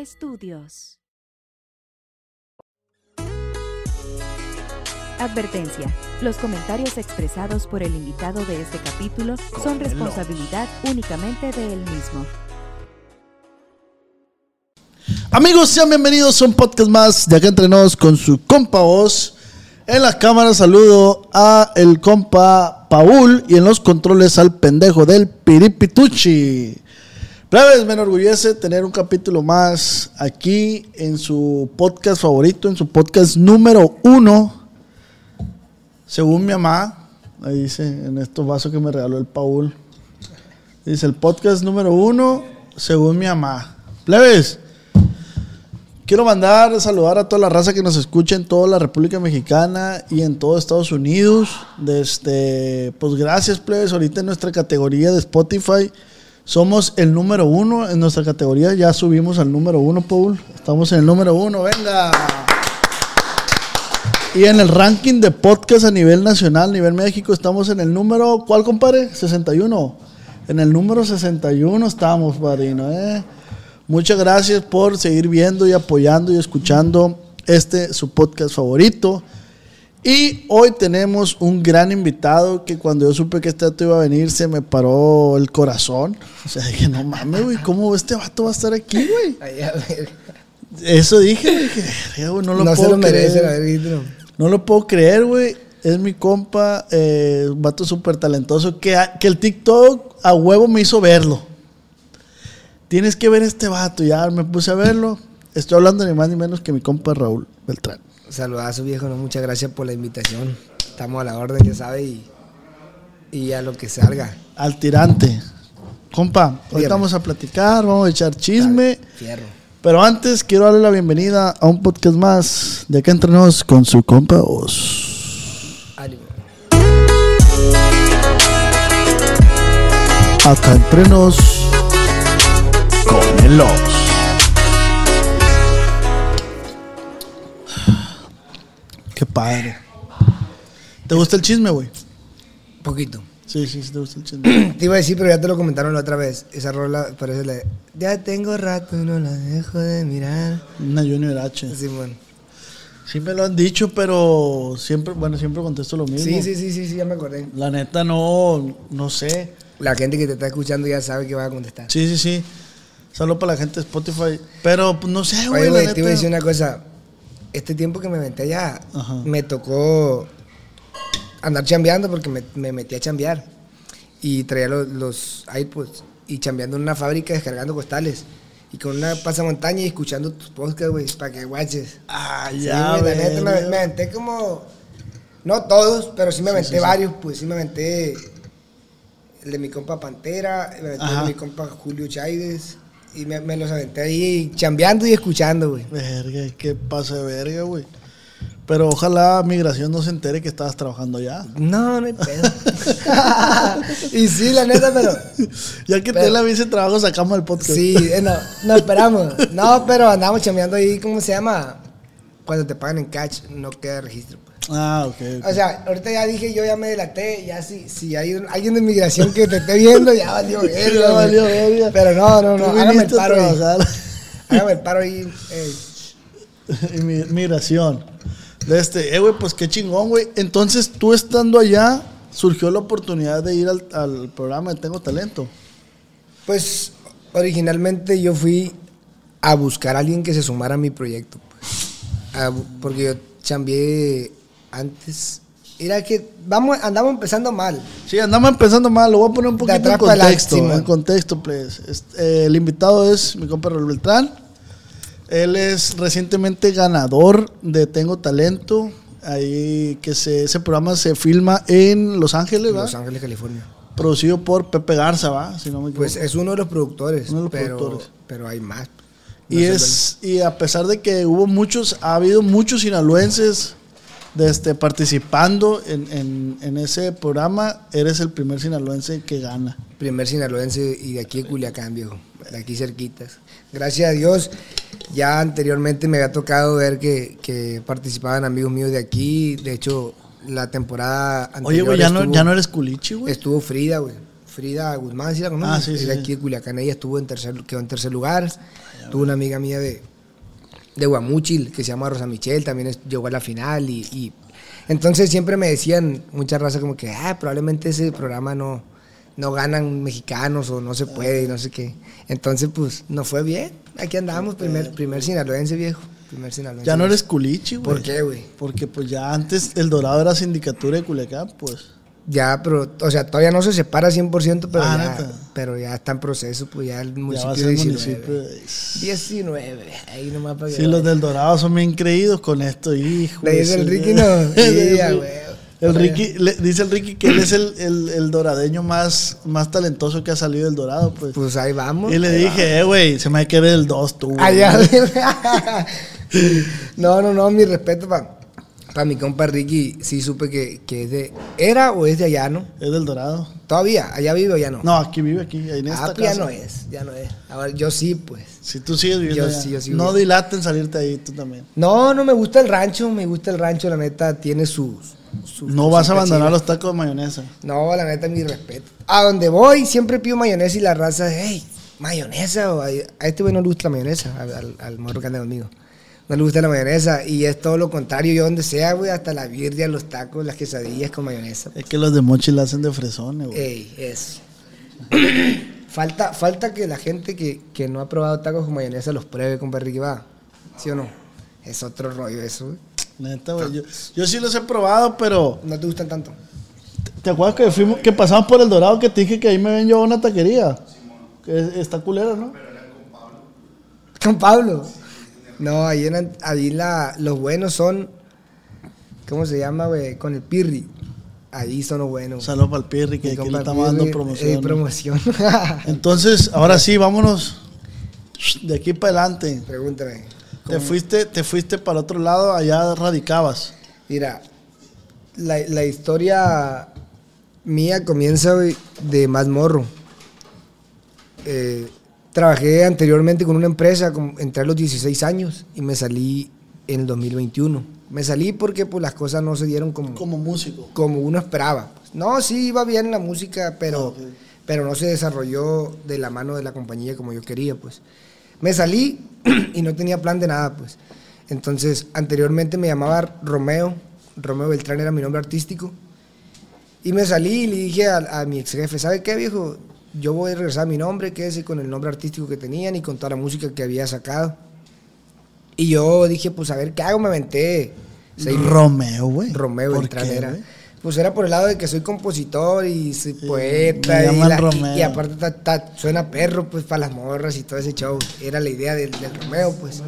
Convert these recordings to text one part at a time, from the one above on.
Estudios. Advertencia. Los comentarios expresados por el invitado de este capítulo son responsabilidad únicamente de él mismo. Amigos, sean bienvenidos a un podcast más de acá entre nos con su compa voz. En la cámara saludo a el compa Paul y en los controles al pendejo del Piripituchi. Plebes, me enorgullece tener un capítulo más aquí en su podcast favorito, en su podcast número uno. Según mi mamá, ahí dice en estos vasos que me regaló el Paul. Dice el podcast número uno, según mi mamá. Plebes, quiero mandar saludar a toda la raza que nos escucha en toda la República Mexicana y en todo Estados Unidos. Desde, pues gracias, plebes. Ahorita en nuestra categoría de Spotify somos el número uno en nuestra categoría. Ya subimos al número uno, Paul. Estamos en el número uno, venga. Y en el ranking de podcast a nivel nacional, a nivel México, estamos en el número, ¿cuál compadre? 61. En el número 61 estamos, padrino, ¿eh? Muchas gracias por seguir viendo y apoyando y escuchando este su podcast favorito. Y hoy tenemos un gran invitado que cuando yo supe que este vato iba a venir se me paró el corazón. O sea, dije, no mames, güey, ¿cómo este vato va a estar aquí, güey? Eso dije, dije, "Verga, güey, no lo No, puedo se lo merece, creer". la. No lo puedo creer, güey. Es mi compa, eh, un vato súper talentoso, que, a- que el TikTok a huevo me hizo verlo. Tienes que ver este vato, ya me puse a verlo. Estoy hablando ni más ni menos que mi compa Raúl Beltrán. Saludazo, viejo. No, muchas gracias por la invitación. Estamos a la orden, ya sabe, y, y a lo que salga. Al tirante. Compa, Dígame. vamos a platicar, vamos a echar chisme. Fierro. Pero antes quiero darle la bienvenida a un podcast más de acá entre nos con su compa Os. Ánimo. Acá entre nos con el Os. Qué padre. ¿Te gusta el chisme, güey? Poquito. Sí, sí, sí, te gusta el chisme. Te iba a decir, pero ya te lo comentaron la otra vez. Esa rola parece la de, Ya tengo rato y no la dejo de mirar. Una Junior H. Simón. Sí me lo han dicho, pero siempre, bueno, siempre contesto lo mismo. Sí, sí, sí, sí, sí, ya me acordé. La neta no, no sé. La gente que te está escuchando ya sabe que va a contestar. Sí, sí, sí. Saludos para la gente de Spotify. Pero pues, no sé, güey. Oye, güey, te iba a decir una cosa. Este tiempo que me metí allá, Ajá. me tocó andar chambeando porque me, me metí a chambear. Y traía los, los iPods y chambeando en una fábrica descargando costales. Y con una pasamontaña y escuchando tus podcasts, güey, para que guaches. Ah, Sí, ya, güey, la neta, me, me aventé como. No todos, pero sí me aventé sí, sí. varios, pues sí me aventé. El de mi compa Pantera, me aventé el de mi compa Julio Chaides. Y me, me los aventé ahí chambeando y escuchando, güey. Verga, qué pasa de verga, güey. Pero ojalá migración no se entere que estabas trabajando allá. No, no hay pedo. y sí, la neta, pero. Ya que te Pero- la visa de trabajo, sacamos el podcast. Sí, eh, no, no esperamos. No, pero andamos chambeando ahí, ¿cómo se llama? Cuando te pagan en catch, no queda registro. Ah, ok. ok. O sea, ahorita ya dije, yo ya me delaté, ya si, si hay un- alguien de inmigración que te esté viendo, ya valió verga. Ya valió verga. Pero no, no, no, hágame el paro. Hágame el paro ahí. eh. Migración. De este, eh, güey, pues qué chingón, güey. Entonces, tú estando allá, surgió la oportunidad de ir al, al programa de Tengo Talento? Pues originalmente yo fui a buscar a alguien que se sumara a mi proyecto. pues. A porque yo chambeé antes. Era que vamos, andamos empezando mal. Sí, andamos empezando mal. Lo voy a poner un poquito en contexto. En contexto, please. Este, eh, el invitado es mi compa Raúl Beltrán. Él es recientemente ganador de Tengo Talento. Ahí que se, ese programa se filma en Los Ángeles, ¿va? Los Ángeles, California. Producido por Pepe Garza, ¿va? Si no me. Pues es uno de los productores. Uno de los pero, productores. pero hay más. Y No es y a pesar de que hubo muchos, ha habido muchos sinaloenses de este, participando en, en- en ese programa, eres el primer sinaloense que gana. Primer sinaloense y de aquí de Culiacán, viejo. De aquí cerquitas. Gracias a Dios, ya anteriormente me había tocado ver que, que participaban amigos míos de aquí. De hecho, la temporada anterior Oye, güey, ya no, ya no eres culichi, güey. Estuvo Frida, güey. Frida Guzmán, ¿sí la conoces? Ah, sí, Es sí, de sí. aquí de Culiacán. Ella estuvo en tercer, quedó en tercer lugar. Tuvo una amiga mía de, de Guamúchil que se llama Rosa Michelle, también es- llegó a la final. Y, y- entonces siempre me decían, mucha raza como que, ah, probablemente ese programa no, no ganan mexicanos o no se puede y no sé qué. Entonces, pues, nos fue bien. Aquí andamos, primer, primer sinaloense, viejo. Primer sinaloense. Ya no eres culichi, güey. ¿Por qué, güey? Porque pues ya antes el Dorado era sindicatura de Culiacán, pues. Ya, pero, o sea, todavía no se separa 100%, pero, Ah, ya, pero ya está en proceso, pues ya el Ya municipio a ser 19. municipio. de- 19, ahí nomás para que Sí, los del Dorado son bien creídos con esto, hijo. Le dice el Ricky, no. Ya. El Ricky, le- dice el Ricky que él es el, el, el doradeño más, más talentoso que ha salido del Dorado, pues. Pues ahí vamos. y le dije, eh, güey, se me va a querer el 2 tú. güey". Allá. no, no, no, mi respeto para mi compa Ricky. Sí supe que, que es de. ¿Era o es de allá, no? Es del Dorado. Todavía, allá vive o ya no. No, aquí vive, aquí, en esta ah, pues ya no es, ya no es. Ahora, yo sí, pues. Si tú sigues viviendo Yo allá. sí, yo No dilaten salirte ahí, tú también. No, no me gusta el rancho, me gusta el rancho, la neta, tiene sus. sus No vas a abandonar los tacos de mayonesa. No, la neta, mi respeto. A donde voy, siempre pido mayonesa y la raza, hey, mayonesa. O a, a este güey no le gusta la mayonesa, al, al, al morro que anda conmigo. No le gusta la mayonesa y es todo lo contrario. Yo donde sea, güey, hasta la birria, los tacos, las quesadillas con mayonesa. Es que los de Mochi la hacen de fresones, güey. Ey, eso. falta, falta que la gente que, que no ha probado tacos con mayonesa los pruebe con Ricky va. ¿Sí o no? Es otro rollo eso, güey. Neta, güey. Yo, yo sí los he probado, pero. No te gustan tanto. ¿Te acuerdas que fuimos, que pasamos por el Dorado que te dije que ahí me ven yo a una taquería? Que es- está culera, ¿no? Con Pablo. No, ahí, en, ahí la, los buenos son. ¿Cómo se llama, güey? Con el pirri. Ahí son los buenos. Saludos para el Pirri, que aquí le estamos dando promoción. eh, promoción. Entonces, ahora sí, vámonos de aquí para adelante. Pregúntame. Te fuiste, te fuiste para otro lado, allá radicabas. Mira, la, la historia mía comienza de más morro. Eh, trabajé anteriormente con una empresa, entré a los 16 años y me salí en el 2021. Me salí porque pues, las cosas no se dieron como, Como músico. como uno esperaba. No, sí iba bien la música, pero, pero no se desarrolló de la mano de la compañía como yo quería, pues. Me salí y no tenía plan de nada, pues. Entonces, anteriormente me llamaba Romeo, Romeo Beltrán era mi nombre artístico, y me salí y le dije a, a mi ex jefe, ¿sabe qué, viejo? Yo voy a regresar a mi nombre, quédese con el nombre artístico que tenían y con toda la música que había sacado. Y yo dije, pues a ver, ¿qué hago? Me aventé. Romeo, güey. Romeo ¿Por Beltrán era. Pues era por el lado de que soy compositor y soy poeta. Y, la- y- Romeo. y aparte ta- ta- suena perro pues para las morras y todo ese show. Era la idea del, del Romeo, pues.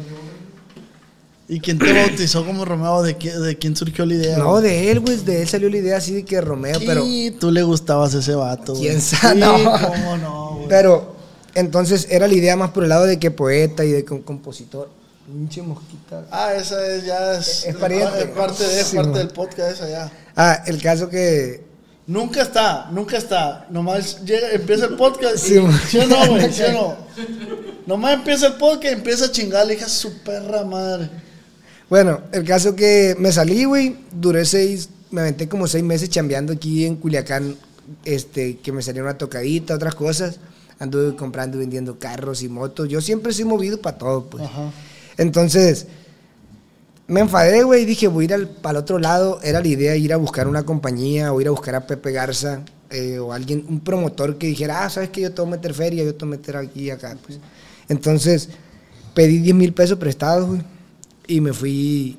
¿Y quién te bautizó como Romeo? ¿De, qué- de quién surgió la idea? No, de él, güey. De él salió la idea así de que Romeo, pero. Y tú le gustabas a ese vato, güey. ¿Quién sabe? Sí, No. cómo no, güey. Pero entonces era la idea más por el lado de que poeta y de com- compositor. Pinche mosquita. Ah, esa es, ya es, Es pariente. es parte, de, Sí, parte del podcast esa ya. Ah, el caso que. Nunca está, nunca está. Nomás llega, empieza el podcast. Sí, y- man. ¿Sí o no, güey? ¿Sí o no? Nomás empieza el podcast y empieza a chingar, le hija su perra madre. Bueno, el caso que me salí, güey. Duré seis. Me aventé como seis meses chambeando aquí en Culiacán. Este, que me salió una tocadita, otras cosas. Anduve comprando y vendiendo carros y motos. Yo siempre soy movido para todo, pues. Ajá. Entonces, me enfadé, güey, y dije, voy a ir al, para el otro lado. Era la idea ir a buscar una compañía o ir a buscar a Pepe Garza eh, o alguien, un promotor que dijera, ah, sabes que yo te voy a meter feria, yo te voy a meter aquí y acá. Pues. Entonces, pedí 10 mil pesos prestados, güey, y me fui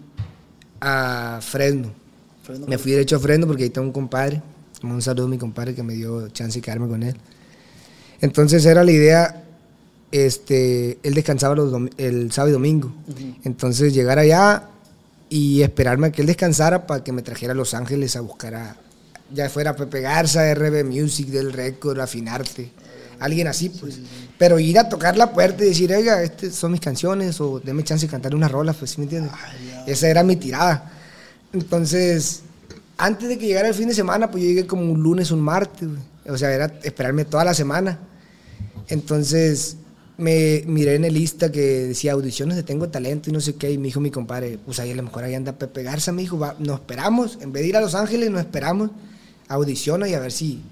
a Fresno. Me fui derecho a Fresno porque ahí tengo un compadre. Un saludo a mi compadre que me dio chance de quedarme con él. Entonces era la idea, este, él descansaba los el sábado y domingo. Entonces llegar allá y esperarme a que él descansara para que me trajera a Los Ángeles a buscar a, ya fuera Pepe Garza, RB Music, Del Record, Afinarte, alguien así, pues. Pero ir a tocar la puerta y decir, oiga, estas son mis canciones, o deme chance de cantar unas rolas, pues, ¿sí me entiendes? Esa era mi tirada. Entonces, antes de que llegara el fin de semana, pues yo llegué como un lunes, un martes, güey. O sea, era esperarme toda la semana. Entonces, me miré en el lista que decía audiciones de Tengo Talento y no sé qué, y me dijo mi compadre, pues ahí a lo mejor ahí anda Pepe Garza, me dijo, nos esperamos, en vez de ir a Los Ángeles, nos esperamos, audiciona y a ver si,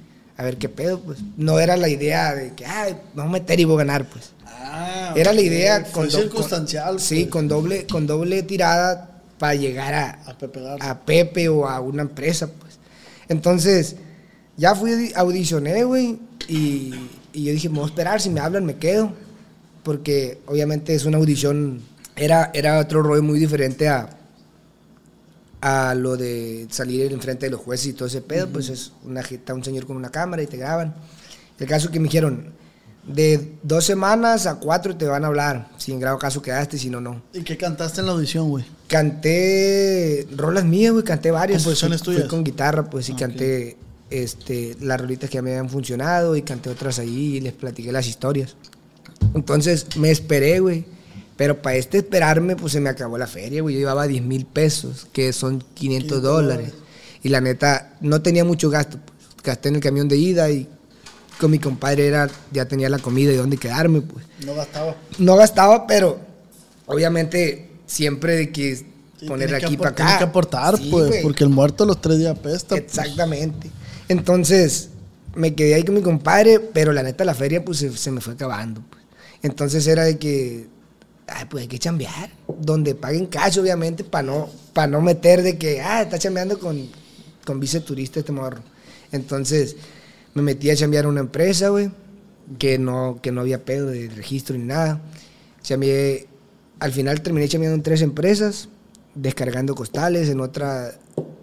a ver qué pedo, pues. No era la idea de que, ay, vamos a meter y voy a ganar, pues. Ah, Era la idea Fue do- circunstancial. sí, pues, con doble, con doble tirada para llegar a, A Pepe Garza. a Pepe o a una empresa, pues. Entonces, ya fui, audicioné, güey, y, y yo dije, me voy a esperar, si me hablan me quedo, porque obviamente es una audición, era, era otro rollo muy diferente a, a lo de salir en frente de los jueces y todo ese pedo, pues es una jeta, un señor con una cámara y te graban. El caso que me dijeron, de dos semanas a cuatro te van a hablar, si en grado caso quedaste, si no, no. ¿Y qué cantaste en la audición, güey? Canté rolas mías, güey, canté varias. ¿Composiciones tuyas? Fui con guitarra, pues, y Ah, canté este, las rolitas que a mí me habían funcionado y canté otras ahí y les platiqué las historias. Entonces me esperé, güey. Pero para este esperarme, pues se me acabó la feria, güey. Yo llevaba 10 mil pesos, que son 500 dólares. Y la neta, no tenía mucho gasto. Gasté en el camión de ida y con mi compadre era, ya tenía la comida y dónde quedarme, pues No gastaba. no gastaba, pero obviamente siempre de que Sí, poner tienes que aquí para acá. tienes que aportar, Sí, pues, porque el muerto los tres días apesta. pues. Exactamente. Entonces, me quedé ahí con mi compadre, pero la neta la feria pues se, se me fue acabando. pues. Entonces era de que, ay, pues hay que chambear, donde paguen cash obviamente, para no, para no meter de que, ah, está chambeando con, con vice turista este morro. Entonces, me metí a chambear a una empresa, güey, que no, que no había pedo de registro ni nada. Chambeé, al final terminé chambeando en tres empresas, descargando costales, en otra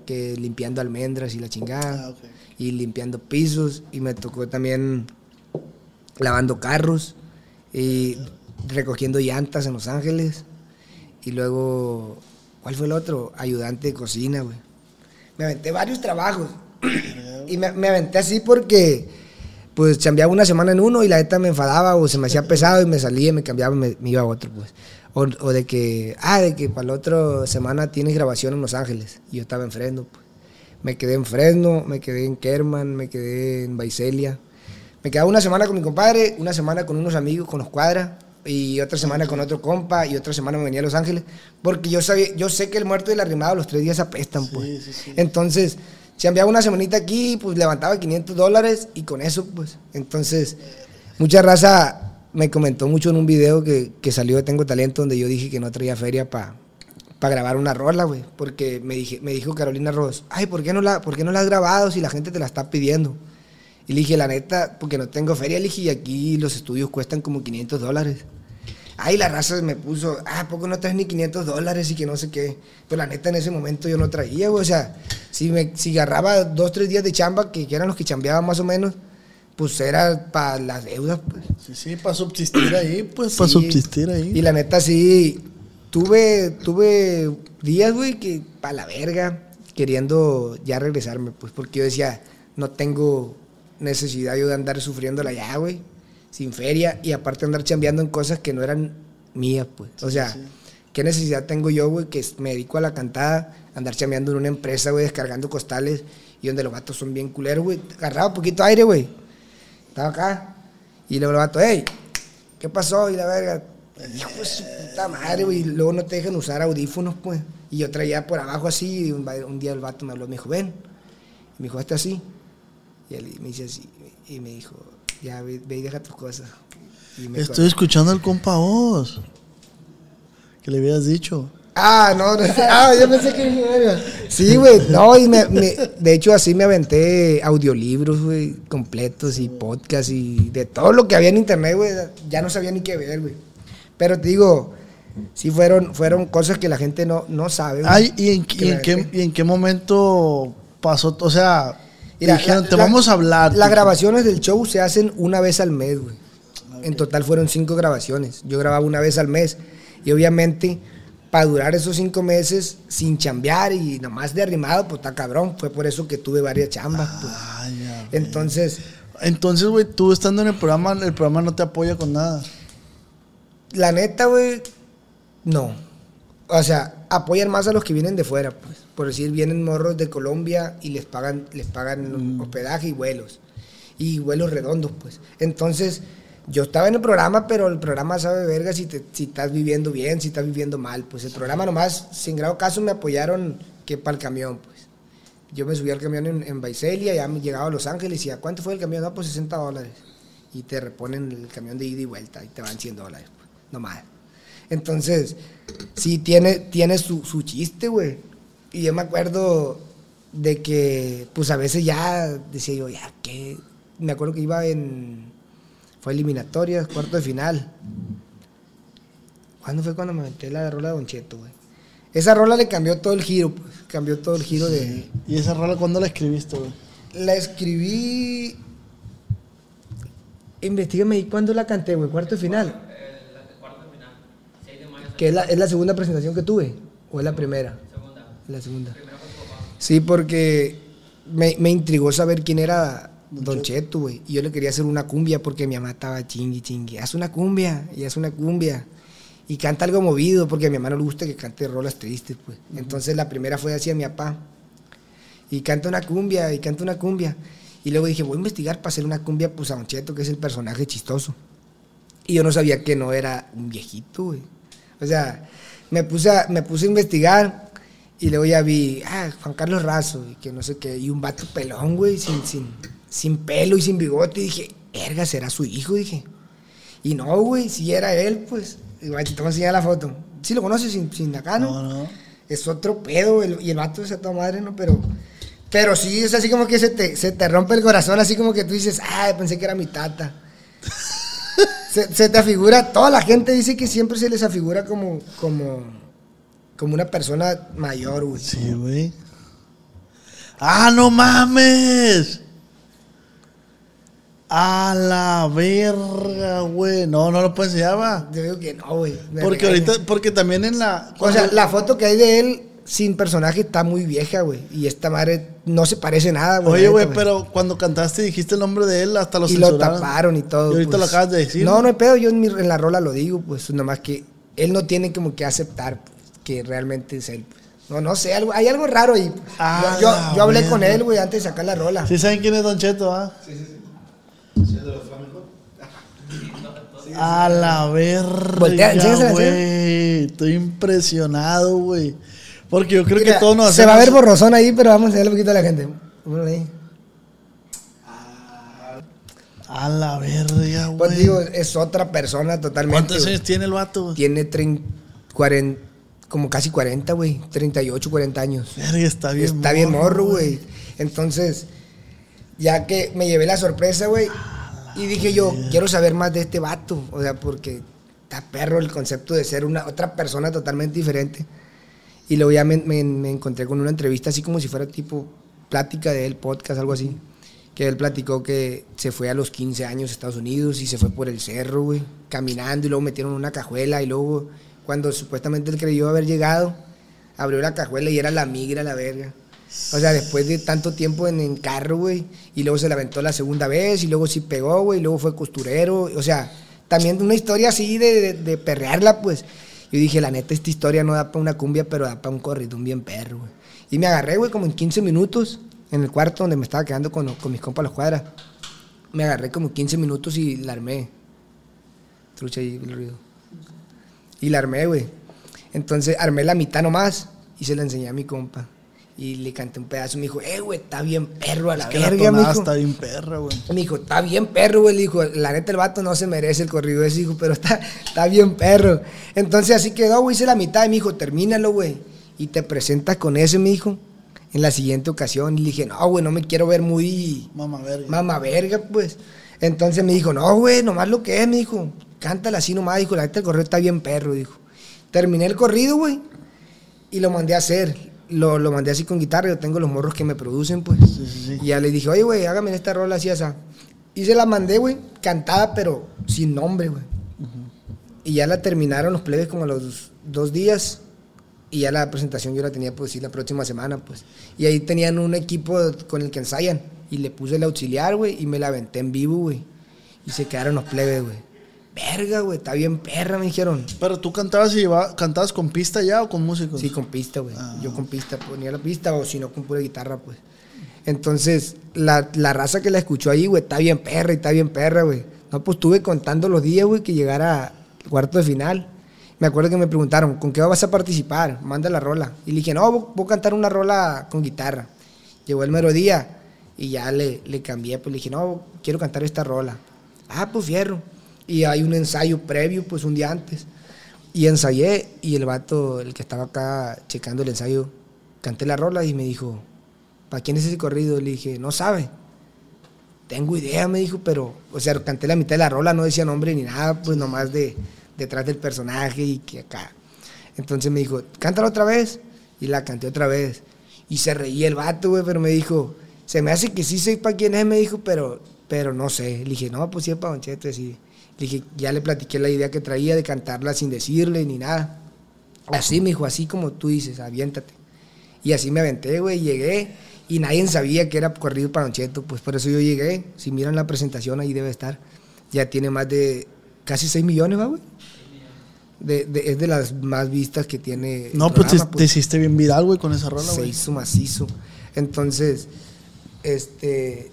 que limpiando almendras y la chingada, Ah, y limpiando pisos, y me tocó también lavando carros y recogiendo llantas en Los Ángeles. Y luego, ¿cuál fue el otro? Ayudante de cocina, güey. Me aventé varios trabajos. y me, me aventé así porque, pues, chambeaba una semana en uno y la neta me enfadaba o se me hacía pesado y me salía y me cambiaba me, me iba a otro, pues. O, o de que, ah, de que para la otra semana tienes grabación en Los Ángeles. Y yo estaba en Fresno, pues. Me quedé en Fresno, me quedé en Kerman, me quedé en Baicelia. Me quedaba una semana con mi compadre, una semana con unos amigos, con los cuadras, y otra semana con otro compa, y otra semana me venía a Los Ángeles, porque yo sabía, yo sé que el muerto y el arrimado los tres días apestan, pues. sí, sí. Entonces, chambeaba una semanita aquí, pues levantaba 500 dólares, y con eso, pues. Entonces, mucha raza me comentó mucho en un video que, que salió de Tengo Talento, donde yo dije que no traía feria para para grabar una rola, güey. Porque me, dije, me dijo Carolina Ross, ay, ¿por qué, no la, ¿por qué no la has grabado si la gente te la está pidiendo? Y le dije, la neta, porque no tengo feria, le dije, y aquí los estudios cuestan como 500 dólares. Ay, la raza me puso, ah, ¿por qué no traes ni 500 dólares y que no sé qué? Pero la neta, en ese momento yo no traía, güey. O sea, si, me, si agarraba dos, tres días de chamba, que, que eran los que chambeaban más o menos, pues era para las deudas, pues. Sí, sí, para subsistir ahí, pues, para Sí. subsistir ahí. Y la neta, sí, tuve, tuve días, güey, que para la verga, queriendo ya regresarme, pues, porque yo decía, no tengo necesidad yo de andar sufriéndola ya, güey, sin feria, y aparte andar chambeando en cosas que no eran mías, pues. O sea, ¿qué necesidad tengo yo, güey, que me dedico a la cantada, andar chambeando en una empresa, güey, descargando costales, y donde los vatos son bien culeros, güey? Agarraba poquito aire, güey. Estaba acá, y luego el vato, hey, ¿qué pasó? Y la verga, hijo de su puta madre, güey. y Luego no te dejan usar audífonos, pues. Y yo traía por abajo así, y un, un día el vato me habló, me dijo, ven. Y me dijo, este así. Y él me dice así, y me dijo, ya, ve, ve y deja tus cosas. Y me Estoy escuchando al compa vos. Que le habías dicho. Ah, no, no sé. Ah, yo pensé que. Sí, güey. No, y me, me- de hecho así me aventé audiolibros, güey, completos y podcasts y de todo lo que había en internet, güey. Ya no sabía ni qué ver, güey. Pero te digo, sí fueron, fueron cosas que la gente no, no sabe. Ay, ¿y en, y en qué, y en qué momento pasó? O sea, Mira, dijeron, la- te la- vamos a hablar. Las grabaciones del show se hacen una vez al mes, güey. En total fueron cinco grabaciones. Yo grababa una vez al mes. Y obviamente, para durar esos cinco meses sin chambear y nomás de arrimado, pues está cabrón. Fue por eso que tuve varias chambas. pues. Ya. Entonces, Entonces, güey, tú estando en el programa, el programa no te apoya con nada. la neta, güey, no. O sea, apoyan más a los que vienen de fuera, pues. Por decir, vienen morros de Colombia y les pagan, les pagan hospedaje y vuelos. Y vuelos redondos, pues. Entonces, yo estaba en el programa, pero el programa sabe verga si, te, si estás viviendo bien, si estás viviendo mal. Pues el programa nomás, sin grado caso, me apoyaron que para el camión, pues. Yo me subí al camión en, en Baicelia, ya me llegaba a Los Ángeles y ¿a cuánto fue el camión? No, pues 60 dólares. Y te reponen el camión de ida y vuelta y te van 100 dólares, pues. Nomás. Entonces, sí tiene, tiene su, su chiste, güey. Y yo me acuerdo de que, pues a veces ya decía yo, ya, ¿qué? Me acuerdo que iba en. Fue eliminatorias, cuarto de final. ¿Cuándo fue cuando me metí la rola de Don Cheto, güey? Esa rola le cambió todo el giro, pues. Cambió todo el giro de. ¿Y esa rola cuándo la escribiste, güey? La escribí. Investígame, ¿y cuándo la canté, güey? ¿Cuarto de final? Que es la, es la segunda presentación que tuve. ¿O es la primera? La segunda. Sí, porque me, me intrigó saber quién era Don Cheto, güey. Y yo le quería hacer una cumbia porque mi mamá estaba chingui, chingui. Haz una cumbia, y haz una cumbia. Y canta algo movido porque a mi mamá no le gusta que cante rolas tristes, pues. Entonces la primera fue así a mi papá. Y canta una cumbia, y canta una cumbia. Y luego dije, voy a investigar para hacer una cumbia pues a Don Cheto, que es el personaje chistoso. Y yo no sabía que no era un viejito, güey. O sea, me puse a, me puse a investigar y luego ya vi, ah, Juan Carlos Razo, y que no sé qué, y un vato pelón, güey, sin, sin, sin pelo y sin bigote. Y dije, erga, ¿será su hijo? Dije. Y no, güey, si era él, pues. Igual te voy a enseñar la foto. Sí lo conoces sin, sin acá, ¿no? No, no. Es otro pedo, el- y el vato es a toda madre, ¿no? Pero, pero sí, es así como que se te, se te rompe el corazón, así como que tú dices, ah, pensé que era mi tata. Se, se te afigura, toda la gente dice que siempre se les afigura como, como, como una persona mayor, güey. Sí, güey. ¡Ah, no mames! A la verga, güey. No, no lo enseñar, va. Yo digo que no, güey. Porque regaña. ahorita, porque también en la. O sea, la foto que hay de él sin personaje está muy vieja, güey. Y esta madre no se parece nada, güey. Oye, güey, pero cuando cantaste dijiste el nombre de él, hasta lo y lo taparon y todo. Y ahorita pues. lo acabas de decir. No, no hay pedo, yo en, mi- en la rola lo digo, pues nomás que él no tiene como que aceptar pues, que realmente es él. pues. No, no sé, algo, hay algo raro ahí. Ah, yo, yo hablé con él, güey, antes de sacar la rola. ¿Sí saben quién es Don Cheto, ah? Sí, sí, sí. A la verga, güey. Estoy impresionado, güey. Porque yo creo Mira, que todos nos se va a ver hacemos- borrosón ahí, pero vamos a enseñarle un poquito a la gente. Ponlo ahí. A la verga, Pues güey. digo, es otra persona totalmente. ¿Cuántos años tiene el vato, güey? Tiene trein- cuaren- como casi 40, güey. 38, 40 años. Verga, está bien Está bien morro, güey. Entonces, ya que me llevé la sorpresa, güey, y dije yo, quiero saber más de este vato. O sea, porque está perro el concepto de ser una otra persona totalmente diferente. Y luego ya me, encontré con una entrevista así como si fuera tipo plática de él, podcast, algo así. Que él platicó que se fue a los 15 años a Estados Unidos y se fue por el cerro, güey, caminando y luego metieron una cajuela y luego cuando supuestamente él creyó haber llegado, abrió la cajuela y era la migra, la verga. O sea, después de tanto tiempo en, carro, güey, y luego se la aventó la segunda vez, y luego sí pegó, güey, y luego fue costurero, o sea, también una historia así de, de perrearla, pues. Yo dije, la neta, esta historia no da para una cumbia, pero da para un corridón bien perro, güey. Y me agarré, güey, como en 15 minutos, en el cuarto donde me estaba quedando con, con mis compas a las cuadras. Me agarré como 15 minutos y la armé. Trucha ahí el ruido. Y la armé, güey. Entonces armé la mitad nomás y se la enseñé a mi compa. Y le canté un pedazo. Me dijo, eh, güey, está bien perro a la Es que verga, está bien perra, güey. Me dijo, está bien perro, güey. Le dijo, la neta, el vato no se merece el corrido ese, hijo, pero está, está bien perro. Entonces así quedó, güey. Hice la mitad y me dijo, termínalo, güey. Y te presentas con ese, me dijo, en la siguiente ocasión. Y le dije, no, güey, no me quiero ver muy Mamá verga. mamá verga, pues. Entonces me dijo, no, güey, nomás lo que es, me dijo. Cántala así nomás, dijo, la neta, el corrido está bien perro, dijo. Terminé el corrido, güey. Y lo mandé a hacer. Lo, lo mandé así con guitarra, yo tengo los morros que me producen, pues. Sí, sí, sí. Y ya le dije, oye, güey, hágame esta rola así, esa. Y se la mandé, güey, cantada, pero sin nombre, güey. Y ya la terminaron los plebes como a los dos días. Y ya la presentación yo la tenía, pues sí, la próxima semana, pues. Y ahí tenían un equipo con el que ensayan. Y le puse el auxiliar, güey, y me la aventé en vivo, güey. Y se quedaron los plebes, güey. Verga, güey, está bien perra, me dijeron. Pero tú cantabas y lleva- cantabas con pista ya o con músicos? Sí, con pista, güey. Ah. Yo con pista, ponía la pista o si no con pura guitarra, pues. Entonces, la, la raza que la escuchó ahí, güey, está bien perra y está bien perra, güey. No, pues estuve contando los días, güey, que llegara al cuarto de final. Me acuerdo que me preguntaron, ¿con qué vas a participar? Manda la rola. Y le dije, no, voy voy a cantar una rola con guitarra. Llegó el mero día y ya le, le cambié, pues le dije, no, quiero cantar esta rola. Ah, pues fierro. Y hay un ensayo previo, pues un día antes. Y ensayé y el vato, el que estaba acá checando el ensayo, canté la rola y me dijo, ¿para quién es ese corrido? Le dije, no sabe. Tengo idea, me dijo, pero, o sea, canté la mitad de la rola, no decía nombre ni nada, pues nomás de detrás del personaje y que acá. Entonces me dijo, cántala otra vez. Y la canté otra vez. Y se reía el vato, güey, pero me dijo, se me hace que sí sé para quién es, me dijo, pero, pero no sé. Le dije, no, pues sí es para Don Cheto, sí. Le dije, ya le platiqué la idea que traía de cantarla sin decirle ni nada. Así, me dijo, así como tú dices, aviéntate. Y así me aventé, güey, llegué y nadie sabía que era corrido para Cheto, pues por eso yo llegué. Si miran la presentación, ahí debe estar. Ya tiene más de casi 6 millones, ¿va, güey? De, de- es de las más vistas que tiene. el No, pues te, te hiciste bien viral, güey, con esa rola, se güey. hizo macizo. Entonces, este,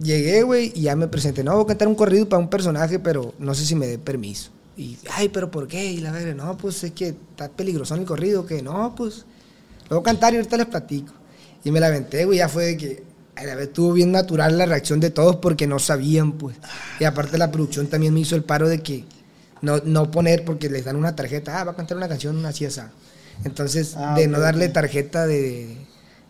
llegué, güey, y ya me presenté. No, voy a cantar un corrido para un personaje, pero no sé si me dé permiso. Y, ay, pero ¿por qué? Y la verga, no, pues es que está peligroso el corrido, que no, pues, lo voy a cantar y ahorita les platico. Y me la aventé, güey, ya fue de que, a la vez estuvo bien natural la reacción de todos porque no sabían, pues. Y aparte la producción también me hizo el paro de que no, no poner, porque les dan una tarjeta, ah, va a cantar una canción así, así. Entonces, Ah, de no darle tarjeta de...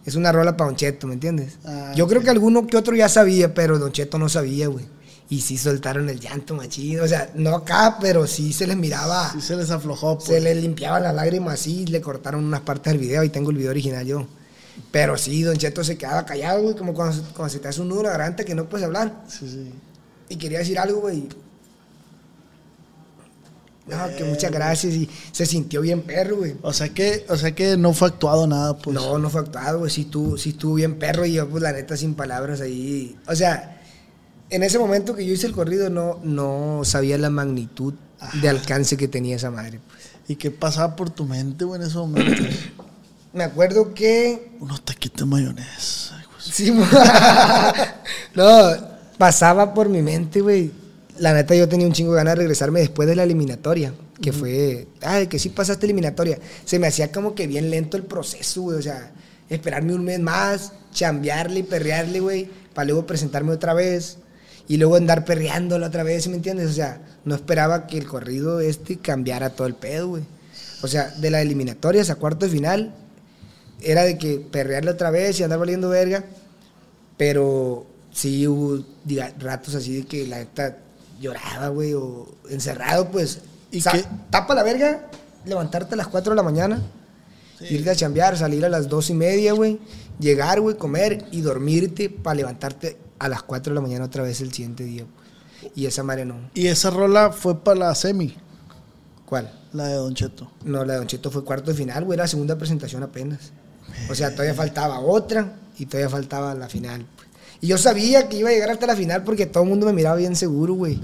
Es una rola para Don Cheto, ¿me entiendes? Ah, Yo creo que alguno que otro ya sabía, pero Don Cheto no sabía, güey. Y sí soltaron el llanto, machín. O sea, no acá, pero sí se les miraba. Sí se les aflojó, pues. Se les limpiaban las lágrimas así, le cortaron unas partes del video y tengo el video original yo. Pero sí, Don Cheto se quedaba callado, güey, como cuando, se- cuando se te hace un nudo en la garganta que no puedes hablar. Sí, sí. Y quería decir algo, güey. No, que muchas gracias. Y se sintió bien perro, güey. O sea que, o sea que no fue actuado nada, pues. No, no fue actuado, güey. Sí estuvo, sí estuvo bien perro y yo, pues, la neta, sin palabras ahí. O sea, en ese momento que yo hice el corrido, no, no sabía la magnitud de alcance que tenía esa madre, pues. ¿Y qué pasaba por tu mente, güey, en esos momentos? Me acuerdo que Unos taquitos de mayonesa. Ay. Sí, mo- no, pasaba por mi mente, güey. La neta, yo tenía un chingo de ganas de regresarme después de la eliminatoria. Que fue, ay, que sí pasaste eliminatoria. Se me hacía como que bien lento el proceso, güey. O sea, esperarme un mes más, chambearle y perrearle, güey, para luego presentarme otra vez. Y luego andar perreándola otra vez, ¿sí me entiendes? O sea, no esperaba que el corrido este cambiara todo el pedo, güey. O sea, de la eliminatoria a cuarto de final, era de que perrearle otra vez y andar valiendo verga. Pero sí hubo diga, ratos así de que la neta lloraba, güey, o encerrado, pues. ¿Y qué? Tapa la verga, levantarte a las 4 de la mañana, irte a chambear, salir a las 2 y media, güey, llegar, güey, comer y dormirte para levantarte a las 4 de la mañana otra vez el siguiente día. pues. Y esa madre no. Y esa rola fue para la semi, ¿Cuál? la de Don Cheto. No, la de Don Cheto fue cuarto de final, güey, era la segunda presentación apenas. O sea, todavía faltaba otra y todavía faltaba la final. Y yo sabía que iba a llegar hasta la final porque todo el mundo me miraba bien seguro, güey.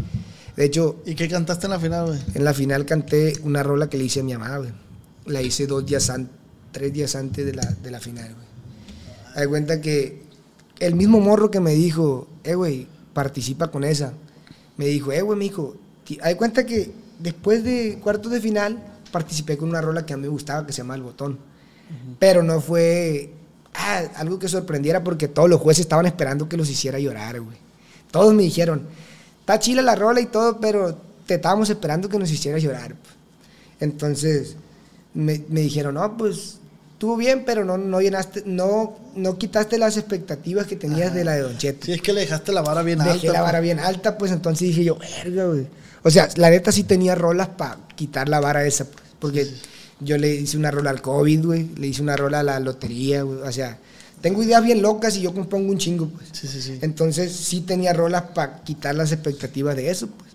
De hecho, ¿Y qué cantaste en la final, güey? en la final canté una rola que le hice a mi mamá, güey. La hice dos días antes, tres días antes de la, de la final, güey. Hay cuenta que el mismo morro que me dijo, eh, güey, participa con esa. Me dijo, eh, güey, mijo, hay cuenta que después de cuartos de final participé con una rola que a mí me gustaba que se llama El Botón. Pero no fue ah, algo que sorprendiera porque todos los jueces estaban esperando que los hiciera llorar, güey. Todos me dijeron, está chila la rola y todo, pero te estábamos esperando que nos hiciera llorar. pues". Entonces me, me dijeron, no, pues estuvo bien, pero no, no llenaste, no, no quitaste las expectativas que tenías de la de Don Cheto. Sí, es que le dejaste la vara bien Dejé alta. la vara bien alta, pues entonces dije yo, verga, güey. O sea, la neta sí tenía rolas para quitar la vara esa, pues, porque yo le hice una rola al COVID, güey, le hice una rola a la lotería, güey. O sea, tengo ideas bien locas y yo compongo un chingo, pues. Sí, sí, sí. Entonces sí tenía rolas para quitar las expectativas de eso, pues.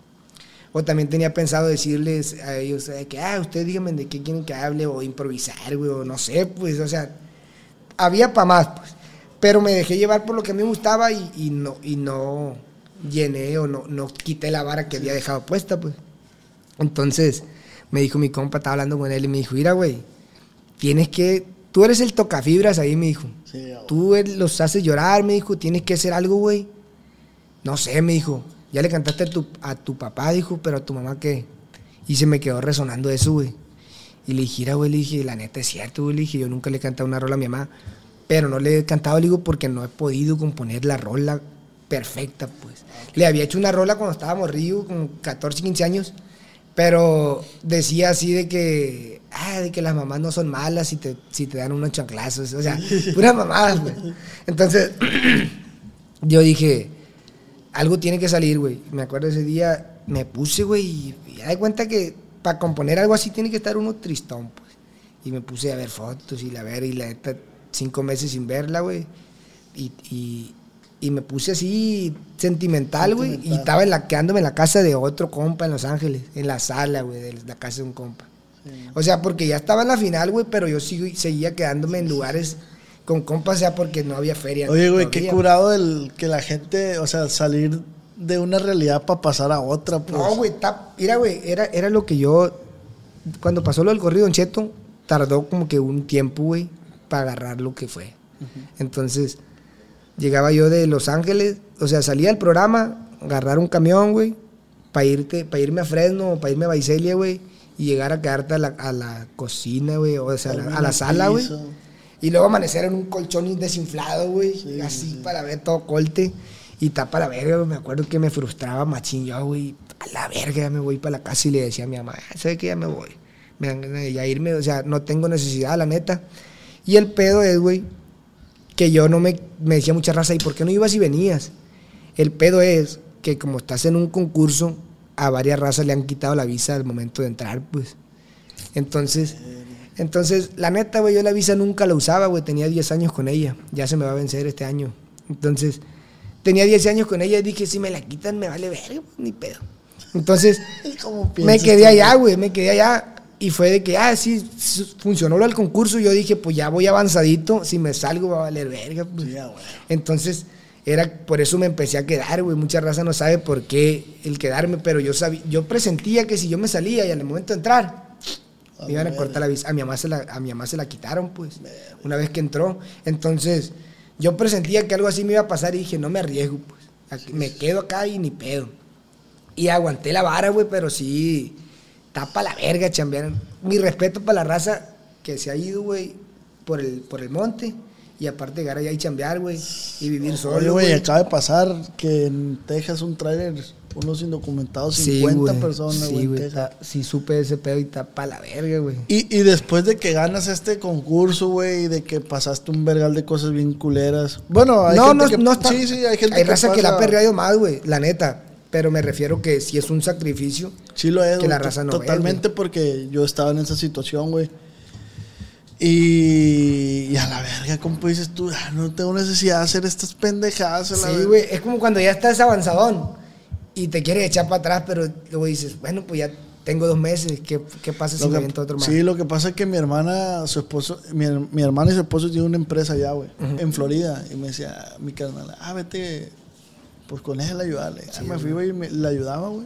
O también tenía pensado decirles a ellos eh, que, ah, ustedes díganme de qué quieren que hable o improvisar, güey, o no sé, pues, o sea, había para más, pues. Pero me dejé llevar por lo que a mí me gustaba y, y no, y no llené o no, no quité la vara que había dejado puesta, pues. Entonces, me dijo mi compa, estaba hablando con él y me dijo, mira, güey, tienes que, tú eres el tocafibras ahí, me dijo. Sí. Tú los haces llorar, me dijo, tienes que hacer algo, güey. No sé, me dijo. Ya le cantaste a tu, a tu papá, dijo, pero a tu mamá qué. Y se me quedó resonando eso, güey. Y le dije, "Mira, güey, le dije, la neta es cierto, güey. Le dije, yo nunca le he cantado una rola a mi mamá. Pero no le he cantado, le digo, porque no he podido componer la rola perfecta, pues. Le había hecho una rola cuando estaba morrido, con 14, 15 años. Pero decía así de que, ah, de que las mamás no son malas si te, si te dan unos chanclazos. O sea, puras mamadas, güey. Entonces, yo dije, algo tiene que salir, güey. Me acuerdo ese día, me puse, güey, y, y ya de cuenta que para componer algo así tiene que estar uno tristón, pues. Y me puse a ver fotos y la ver, y la neta, cinco meses sin verla, güey. Y, y, y me puse así sentimental, güey. Y estaba en la, quedándome en la casa de otro compa en Los Ángeles, en la sala, güey, de la casa de un compa. O sea, porque ya estaba en la final, güey, pero yo sigo, seguía quedándome en lugares con compas, o sea, porque no había feria. Oye, güey, qué curado el que la gente, o sea, salir de una realidad para pasar a otra, pues. No, güey, mira, güey, era, era lo que yo, cuando pasó lo del corrido en Cheto, tardó como que un tiempo, güey, para agarrar lo que fue. Entonces, llegaba yo de Los Ángeles, o sea, salía del programa, agarrar un camión, güey, para irte, para irme a Fresno para irme a Baicelia, güey, y llegar a quedarte a la, a la cocina, güey, o sea, a la, a sala, güey. Y luego amanecer en un colchón desinflado, güey, Sí, así sí. para ver todo colte. Y tapa la verga, güey. Me acuerdo que me frustraba machín yo, güey. A la verga, ya me voy para la casa y le decía a mi mamá, "Ah, ¿sabes qué? Ya me voy. Me ya irme, o sea, no tengo necesidad, la neta. Y el pedo es, güey, que yo no me, me decía mucha raza, ¿y por qué no ibas y venías? El pedo es que como estás en un concurso, a varias razas le han quitado la visa al momento de entrar, pues. Entonces, entonces, la neta, güey, yo la visa nunca la usaba, güey. Tenía 10 años con ella. Ya se me va a vencer este año. Entonces, tenía 10 años con ella y dije, si me la quitan, me vale ver, ni pedo. Entonces, ¿Cómo me quedé allá, güey, me quedé allá. Y fue de que, ah, sí, funcionó lo del concurso. Yo dije, pues ya voy avanzadito. Si me salgo, va a valer verga. Pues. Sí. Entonces, era por eso me empecé a quedar, güey. Mucha raza no sabe por qué el quedarme, pero yo sabía, yo presentía que si yo me salía y al momento de entrar, me iban a cortar la visa. A mi mamá se la, a mi mamá se la quitaron, pues, una vez que entró. Entonces, yo presentía que algo así me iba a pasar y dije, no me arriesgo, pues. Aquí- me quedo acá y ni pedo. Y aguanté la vara, güey, pero sí, tapa la verga, chambear. Mi respeto para la raza que se ha ido, güey, por el, por el monte. Y aparte llegar allá y chambear, güey, y vivir solo, güey, acaba de pasar que en Texas un tráiler, unos indocumentados, 50 güey. personas, Sí, güey. en güey, sí supe ese pedo y tapa la verga, güey. Y, y después de que ganas este concurso, güey, y de que pasaste un vergal de cosas bien culeras. Bueno, hay no, gente no, que, no está. Sí, sí, hay gente Hay raza que la ha pasa- perreado más, güey, la neta. Pero me refiero que si es un sacrificio. Sí lo es, que la raza no ve, Totalmente porque yo estaba en esa situación, güey. Y, y a la verga, ¿cómo dices tú? Ah, no tengo necesidad de hacer estas pendejadas. a la Sí, verga". güey. Es como cuando ya estás avanzadón y te quieres echar para atrás, pero luego dices, bueno, pues ya tengo dos meses. ¿Qué, qué pasa si Lo me que- aviento otro más? sí, lo que pasa es que mi hermana, su esposo, mi, mi hermana y su esposo tienen una empresa allá, güey, en Florida. Y me decía, mi carnal, ah, vete, pues con él ayudarle. Ah, me fui, güey, y me- le ayudaba, güey.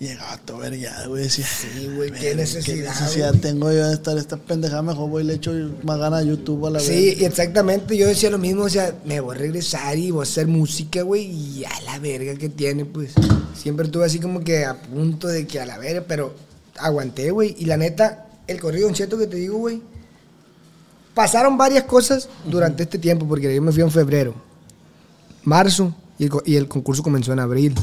Y llegaba todo vergueado, güey. Decía, Sí, güey, qué "Verga, necesidad, ¿Qué necesidad güey". tengo yo de estar esta pendejada? Mejor voy y le echo más ganas a YouTube a la Sí, verga. y exactamente, yo decía lo mismo, o sea, me voy a regresar y voy a hacer música, güey, y a la verga que tiene, pues. Siempre estuve así como que a punto de que a la verga, pero aguanté, güey. Y la neta, el corrido en cheto que te digo, güey, pasaron varias cosas durante este tiempo, porque yo me fui en febrero, marzo, y el, co- y el concurso comenzó en abril.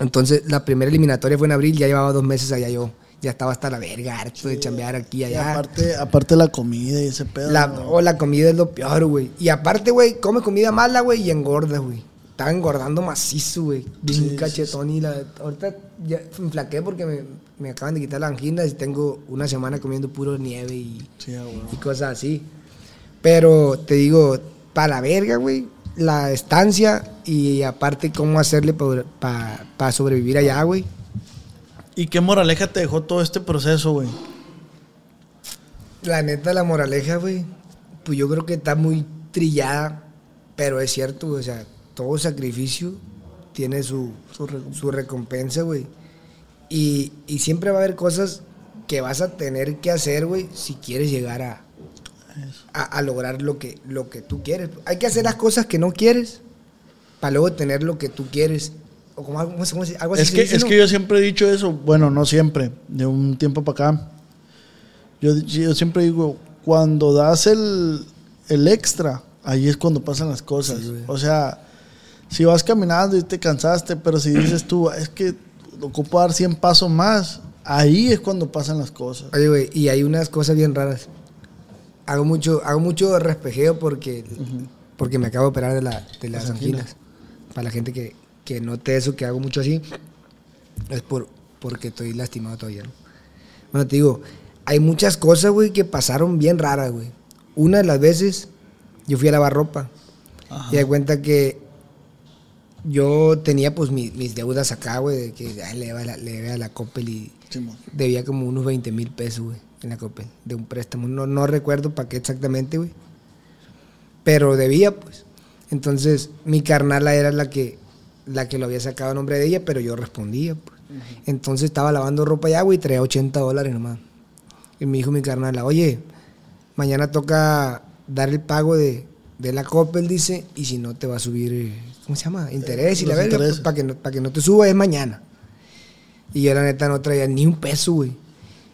Entonces, la primera eliminatoria fue en abril, ya llevaba dos meses allá yo. Ya estaba hasta la verga, harto de chambear aquí y Y allá. aparte, aparte la comida y ese pedo. La, ¿no? oh, la comida es lo peor, güey. Y aparte, güey, come comida mala, güey, y engorda, güey. Estaba engordando macizo, güey. Bien Sí, cachetón y la... Ahorita ya me enflaqué porque me, me acaban de quitar la angina y tengo una semana comiendo puro nieve y, Sí, ah, y cosas así. Pero te digo, para la verga, güey, la estancia y aparte cómo hacerle para sobrevivir allá, güey. ¿Y qué moraleja te dejó todo este proceso, güey? La neta, la moraleja, güey, pues yo creo que está muy trillada, pero es cierto, güey, o sea, todo sacrificio tiene su, Su recompensa. su recompensa, güey. Y, y siempre va a haber cosas que vas a tener que hacer, güey, si quieres llegar a, a, a lograr lo que, lo que tú quieres. Hay que hacer las cosas que no quieres para luego tener lo que tú quieres. O como algo, ¿cómo se- algo así Es que, dice, es ¿no? que yo siempre he dicho eso, bueno, no siempre, de un tiempo para acá. Yo, yo siempre digo, cuando das el, el extra, ahí es cuando pasan las cosas. Sí, o sea, si vas caminando y te cansaste, pero si dices tú, es que ocupo dar 100 pasos más, ahí es cuando pasan las cosas. Oye, güey, y hay unas cosas bien raras. Hago mucho, hago mucho respejeo porque, porque me acabo de operar de, la, de las Las anginas. anginas. Para la gente que, que note eso, que hago mucho así, es por, porque estoy lastimado todavía, ¿no? Bueno, te digo, hay muchas cosas, güey, que pasaron bien raras, güey. Una de las veces, yo fui a lavar ropa. Y de cuenta que yo tenía, pues, mi- mis deudas acá, güey, de que ay, le debe a la, le la Coppel y debía como unos 20 mil pesos, güey, en la Coppel, de un préstamo. No, no recuerdo para qué exactamente, güey. Pero debía, pues. Entonces, mi carnala era la que, la que lo había sacado a nombre de ella, pero yo respondía, pues. Entonces estaba lavando ropa ya, güey, y traía 80 dólares nomás. Y me dijo mi carnala, oye, mañana toca dar el pago de, de la Coppel, dice, y si no te va a subir, eh, ¿cómo se llama? Interés y los la verga, pues, para que, no, para que no te suba es mañana. Y yo la neta no traía ni un peso, güey.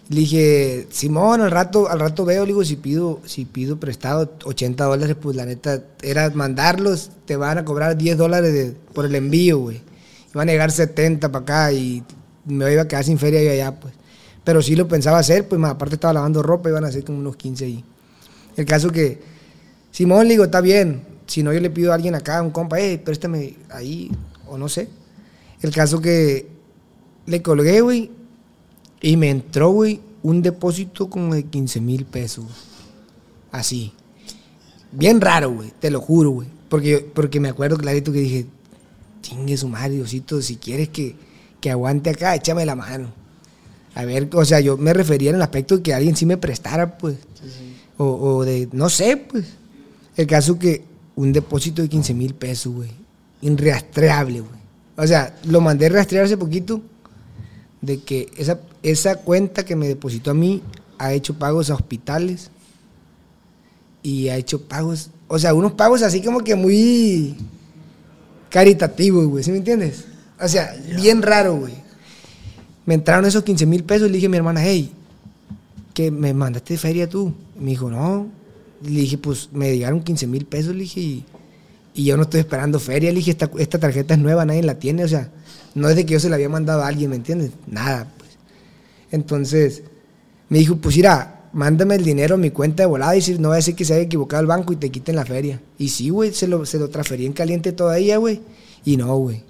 Le dije, Simón, al rato, al rato veo, le digo, si pido, si pido prestado 80 dólares, pues la neta, era mandarlos, te van a cobrar 10 dólares por el envío, güey. Iban a llegar 70 para acá y me iba a quedar sin feria yo allá, pues. Pero sí lo pensaba hacer, pues más aparte estaba lavando ropa, iban a ser como unos 15 ahí. El caso que, Simón, le digo, está bien. Si no, yo le pido a alguien acá, un compa, hey, préstame ahí, o no sé. El caso que le colgué, güey, y me entró, güey, un depósito como de 15 mil pesos. Así. Bien raro, güey, te lo juro, güey. Porque, porque me acuerdo clarito que dije, chingue su madre, Diosito, si quieres que, que aguante acá, échame la mano. A ver, o sea, yo me refería en el aspecto de que alguien sí me prestara, pues. O, o de, no sé, pues. El caso que un depósito de 15 mil pesos, güey. Inrastreable, güey. O sea, lo mandé a rastrear hace poquito de que esa, esa cuenta que me depositó a mí ha hecho pagos a hospitales y ha hecho pagos, o sea, unos pagos así como que muy caritativos, güey, ¿sí me entiendes? O sea, bien raro, güey. Me entraron esos 15 mil pesos y le dije a mi hermana, hey, que me mandaste de feria tú. Y me dijo, no. Y le dije, pues me llegaron 15 mil pesos, le dije, y, y yo no estoy esperando feria. Le dije, esta, esta tarjeta es nueva, nadie la tiene, o sea, no es de que yo se la había mandado a alguien, ¿me entiendes? Nada, pues. Entonces, me dijo, pues mira, mándame el dinero a mi cuenta de volada y si no va a decir que se haya equivocado el banco y te quiten la feria. Y sí, güey, se lo, se lo transferí en caliente todavía, güey. Y no, güey.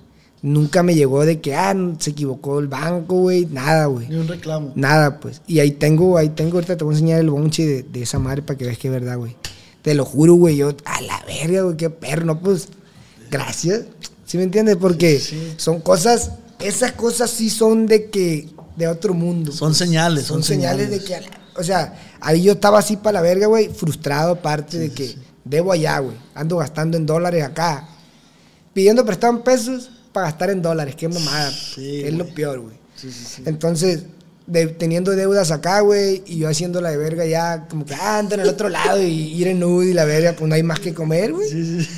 Nunca me llegó de que, ah, se equivocó el banco, güey. Nada, güey. Ni un reclamo. Nada, pues. Y ahí tengo, ahí tengo, ahorita te voy a enseñar el bonche de, de esa madre para que veas que es verdad, güey. Te lo juro, güey. Yo, a la verga, güey, qué perro, no, pues. Gracias. ¿Sí me entiendes? Porque son cosas, esas cosas sí son de que, de otro mundo. Son pues. señales, Son, son señales, señales. de que, la- o sea, ahí yo estaba así para la verga, güey, frustrado aparte de que debo allá, güey. Ando gastando en dólares acá. Pidiendo prestado en pesos para gastar en dólares. Qué mamada. Es lo peor, güey. Sí, sí, sí. Entonces, de- teniendo deudas acá, güey, y yo haciéndola de verga ya, como que ah, ando en el otro lado y ir en nudo y la verga, pues no hay más que comer, güey. Sí, sí.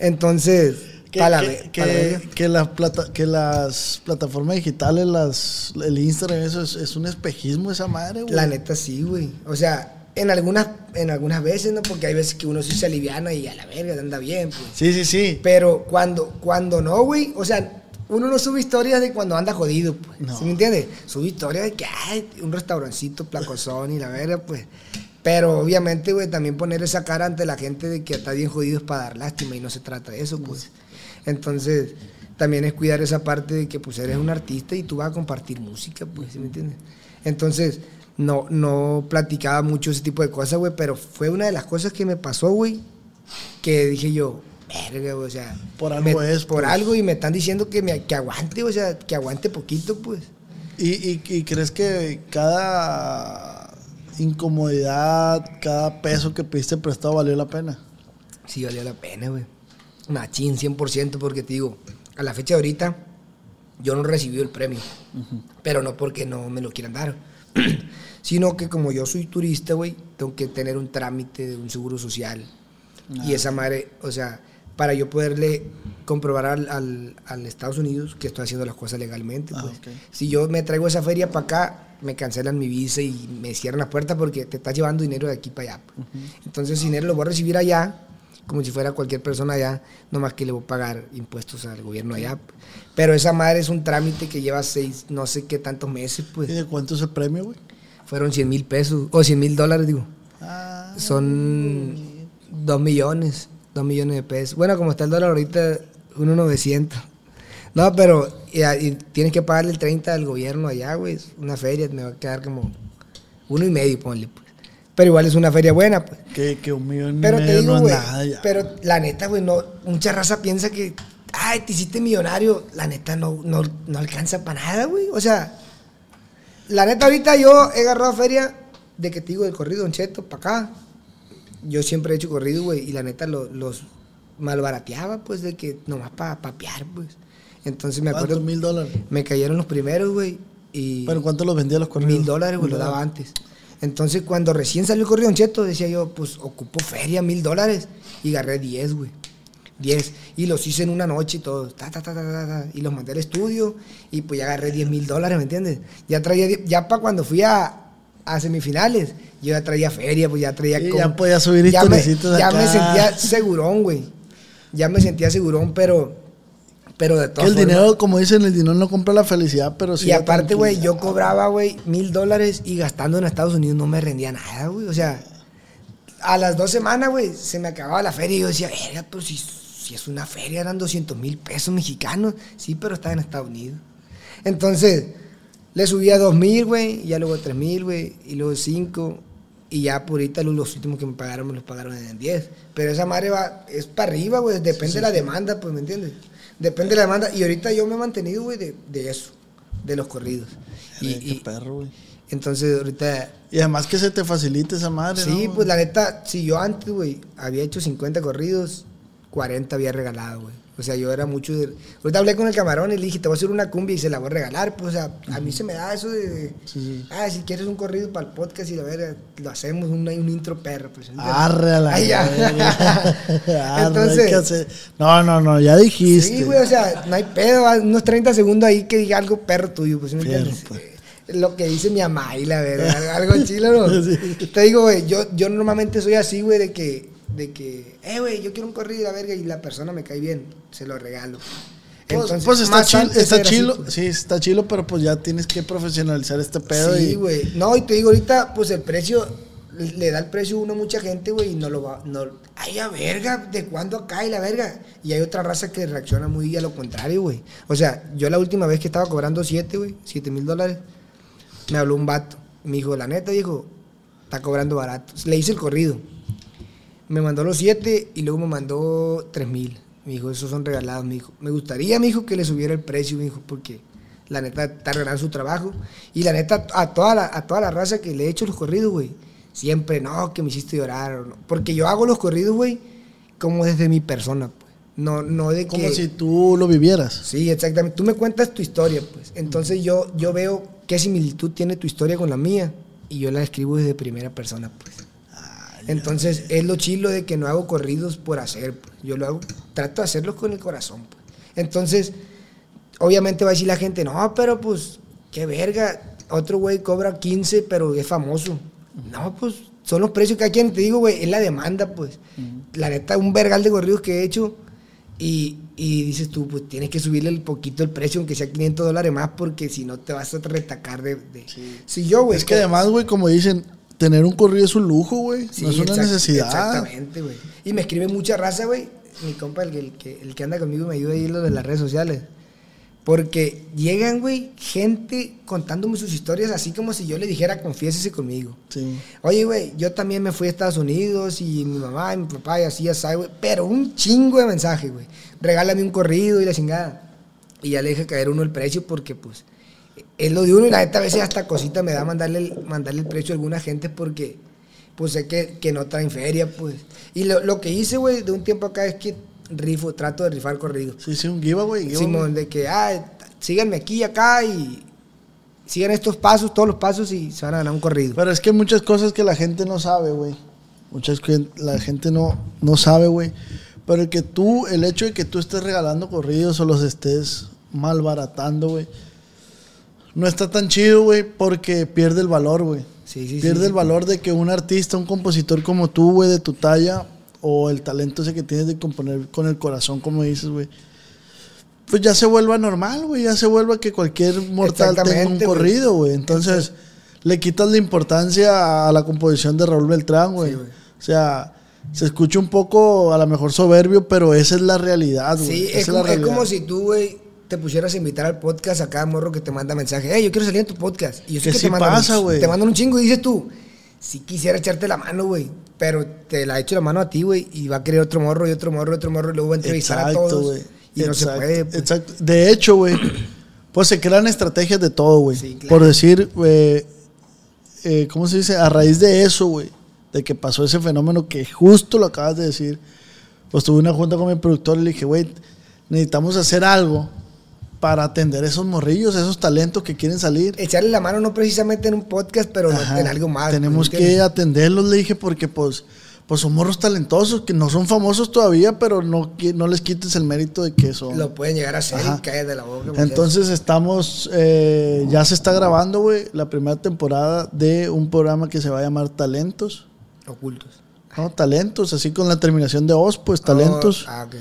Entonces, Que, la plata- que las plataformas digitales, las, el Instagram, eso es, es un espejismo esa madre, güey. La neta sí, güey. O sea, en algunas, en algunas veces, ¿no? Porque hay veces que uno sí se aliviana y a la verga anda bien, pues. Sí, sí, sí. Pero cuando, cuando no, güey, o sea, uno no sube historias de cuando anda jodido, pues. No. ¿Sí me entiendes? Sube historias de que hay un restaurancito placozón y la verga, pues. Pero obviamente, güey, también poner esa cara ante la gente de que está bien jodido es para dar lástima y no se trata de eso, pues. Entonces, también es cuidar esa parte de que pues eres un artista y tú vas a compartir música, pues, ¿sí me entiendes? Entonces, no, no platicaba mucho ese tipo de cosas, güey, pero fue una de las cosas que me pasó, güey, que dije yo, verga, güey, o sea. Por algo me- es, Por pues. algo y me están diciendo que, me, que aguante, o sea, que aguante poquito, pues. ¿Y, y, y crees que cada incomodidad, cada peso que pediste prestado valió la pena? Sí, valió la pena, güey. Machín, 100%, porque te digo, a la fecha de ahorita, yo no recibí el premio. Pero no porque no me lo quieran dar. Sino que como yo soy turista, güey, tengo que tener un trámite de un seguro social. Y esa madre, o sea, para yo poderle comprobar al, al- al Estados Unidos que estoy haciendo las cosas legalmente, Ah, pues. Si yo me traigo esa feria para acá, me cancelan mi visa y me cierran las puertas porque te estás llevando dinero de aquí para allá. pues. Entonces, ese dinero lo voy a recibir allá, como si fuera cualquier persona allá, nomás que le voy a pagar impuestos al gobierno allá. Pero esa madre es un trámite que lleva seis, no sé qué tantos meses, ¿Y pues. de cuánto es el premio, güey? Fueron 100 mil pesos, o 100 mil dólares, digo. Ah, Son 2 millones, 2 millones de pesos. Bueno, como está el dólar ahorita, 1.900. No, pero y, y tienes que pagarle el 30 al gobierno allá, güey. Una feria, me va a quedar como uno y medio, ponle, pues. Pero igual es una feria buena, pues. que, que un millón Pero te digo, no nada ya. pero la neta, güey, no, mucha raza piensa que, ay, te hiciste millonario. La neta no, no, no alcanza para nada, güey. O sea, la neta ahorita yo he agarrado feria de que te digo del corrido Don Cheto para acá. Yo siempre he hecho corrido, güey, y la neta lo- los malbarateaba, pues, de que nomás para papear, pues. Entonces me acuerdo, ¿Cuántos mil dólares? me cayeron los primeros, güey, y... ¿Pero cuánto los vendía los corridos? Mil dólares, güey, lo daba antes. Entonces, cuando recién salió el corrido Cheto, decía yo, pues ocupo feria, mil dólares. Y agarré 10, güey. 10. Y los hice en una noche y todo. Ta, ta, ta, ta, ta, ta. y los mandé al estudio. Y pues ya agarré 10 mil dólares, ¿me entiendes? Ya traía, ya para cuando fui a, a semifinales, yo ya traía feria, pues ya traía. Sí, ya podía subir ya me, ya me sentía segurón, güey. Ya me sentía segurón, pero. Pero de Que todas el formas- dinero, como dicen, el dinero no compra la felicidad, pero sí y aparte, güey, yo cobraba, güey, mil dólares y gastando en Estados Unidos no me rendía nada, güey. O sea, a las dos semanas, güey, se me acababa la feria y yo decía, verga, pero si, si es una feria, eran 200 mil pesos mexicanos. Sí, pero estaba en Estados Unidos. Entonces, le subía dos mil, güey, y ya luego tres mil, güey, y luego cinco. Y ya por ahorita los, los últimos que me pagaron me los pagaron en 10. Pero esa madre va, es para arriba, güey, depende de la demanda, pues, ¿me entiendes? Depende de la demanda. Y ahorita yo me he mantenido, güey, de, de eso, de los corridos. Y, qué y perro, güey. entonces ahorita... Y además que se te facilite esa madre, Sí, ¿no? pues la neta, si yo antes, güey, había hecho 50 corridos, 40 había regalado, güey. O sea, yo era mucho de... Ahorita hablé con el camarón y le dije, te voy a hacer una cumbia y se la voy a regalar. Pues, o sea, a mí se me da eso de... Sí, sí. Ah, si quieres un corrido para el podcast y la verga, lo hacemos, un, un intro perro, pues. Arre Ay, ya. Arre, Entonces- No, no, no, ya dijiste. Sí, güey, o sea, no hay pedo, unos 30 segundos ahí que diga algo perro tuyo, pues, ¿sí ¿me entiendes? pues. Eh, Lo que dice mi mamá y la verdad, algo chilo, ¿no? Sí. Te digo, güey, yo, yo normalmente soy así, güey, de que, de que, eh, güey, yo quiero un corrido y la verga y la persona me cae bien, se lo regalo. Pues, Entonces, pues está, así, pues. sí, está chilo, pero pues ya tienes que profesionalizar este pedo. Sí, y, güey. No, y te digo, ahorita, pues el precio, le da el precio a uno a mucha gente, güey, y no lo va, no, ay, a verga, ¿de cuándo y la verga? Y hay otra raza que reacciona muy a lo contrario, güey. O sea, yo la última vez que estaba cobrando 7, güey, 7 mil dólares, me habló un vato. Me dijo, la neta, dijo, está cobrando barato. Le hice el corrido. Me mandó los 7 y luego me mandó 3 mil. Me dijo, esos son regalados. Me dijo, me gustaría, me dijo, que le subiera el precio, me dijo, porque la neta está regalando su trabajo. Y la neta, a toda la, a toda la raza que le he hecho los corridos, güey, siempre, no, que me hiciste llorar. no. Porque yo hago los corridos, güey, como desde mi persona, pues. No, no de Como que... si tú lo vivieras. Sí, exactamente. Tú me cuentas tu historia, pues. Entonces yo, yo veo qué similitud tiene tu historia con la mía y yo la escribo desde primera persona, pues. Entonces es lo chilo de que no hago corridos por hacer, pues. Yo lo hago, trato de hacerlos con el corazón, pues. Entonces, obviamente va a decir la gente, no, pero pues, qué verga. Otro güey cobra 15, pero es famoso. No, pues son los precios que hay quien te digo, güey, es la demanda, pues. La neta, un vergal de corridos que he hecho y, y dices tú, pues tienes que subirle un poquito el precio, aunque sea 500 dólares más, porque si no te vas a retacar de... de- Si yo, güey... Es que además, güey, como dicen, tener un corrido es un lujo, güey. Sí, no es una necesidad. Exactamente, güey. Y me escribe mucha raza, güey. Mi compa, el que, el, que, el que anda conmigo, me ayuda ahí en lo de las redes sociales. Porque llegan, güey, gente contándome sus historias así como si yo le dijera, confiésese conmigo. Sí. Oye, güey, yo también me fui a Estados Unidos y mi mamá y mi papá y así, así, güey. Pero un chingo de mensajes, güey. Regálame un corrido y la chingada. Y ya le dejé caer uno el precio porque, pues, es lo de uno y la neta a veces hasta cosita me da mandarle el, mandarle el precio a alguna gente porque, pues, sé que, que no traen feria, pues. Y lo, lo que hice, güey, de un tiempo acá es que rifo, trato de rifar corridos. Sí, sí, un giveaway. giveaway. Simón, de que, ah, síganme aquí y acá y sigan estos pasos, todos los pasos y se van a ganar un corrido. Pero es que hay muchas cosas que la gente no sabe, güey. Muchas que la gente no, no sabe, güey. Pero el que tú, el hecho de que tú estés regalando corridos o los estés malbaratando, güey, no está tan chido, güey, porque pierde el valor, güey. Sí, sí, pierde sí. el valor de que un artista, un compositor como tú, güey, de tu talla, o el talento ese que tienes de componer con el corazón, como dices, güey, pues ya se vuelva normal, güey, ya se vuelva que cualquier mortal tenga un corrido, güey. Entonces, le quitas la importancia a la composición de Raúl Beltrán, güey. O sea, se escucha un poco, a lo mejor soberbio, pero esa es la realidad, güey. Sí, es la como, es como si tú, güey, te pusieras a invitar al podcast a cada morro que te manda mensaje. Hey, yo quiero salir en tu podcast. Y yo sé Que que, sí te mandan pasa, un- güey. Te mandan un chingo y dices tú, si quisiera echarte la mano, güey. Pero te la echo la mano a ti, güey. Y va a querer otro morro y otro morro y otro morro. Y luego va a entrevistar a todos. güey. Y no se puede. pues. Exacto. De hecho, güey, pues se crean estrategias de todo, güey. Sí, claro. Por decir, eh, eh, ¿cómo se dice? A raíz de eso, güey, de que pasó ese fenómeno que justo lo acabas de decir, pues tuve una junta con mi productor y le dije, güey, necesitamos hacer algo para atender esos morrillos, esos talentos que quieren salir. Echarle la mano no precisamente en un podcast, pero Ajá. en algo más. Tenemos que atenderlos, le dije, porque pues, pues son morros talentosos, que no son famosos todavía, pero no, no les quites el mérito de que son. Lo pueden llegar a hacer Ajá. y cae de la boca. Entonces estamos, eh, ya se está grabando, güey, la primera temporada de un programa que se va a llamar Talentos. Ocultos. ¿no? Talentos, así con la terminación de Os, pues Talentos. Oh, ah, ok.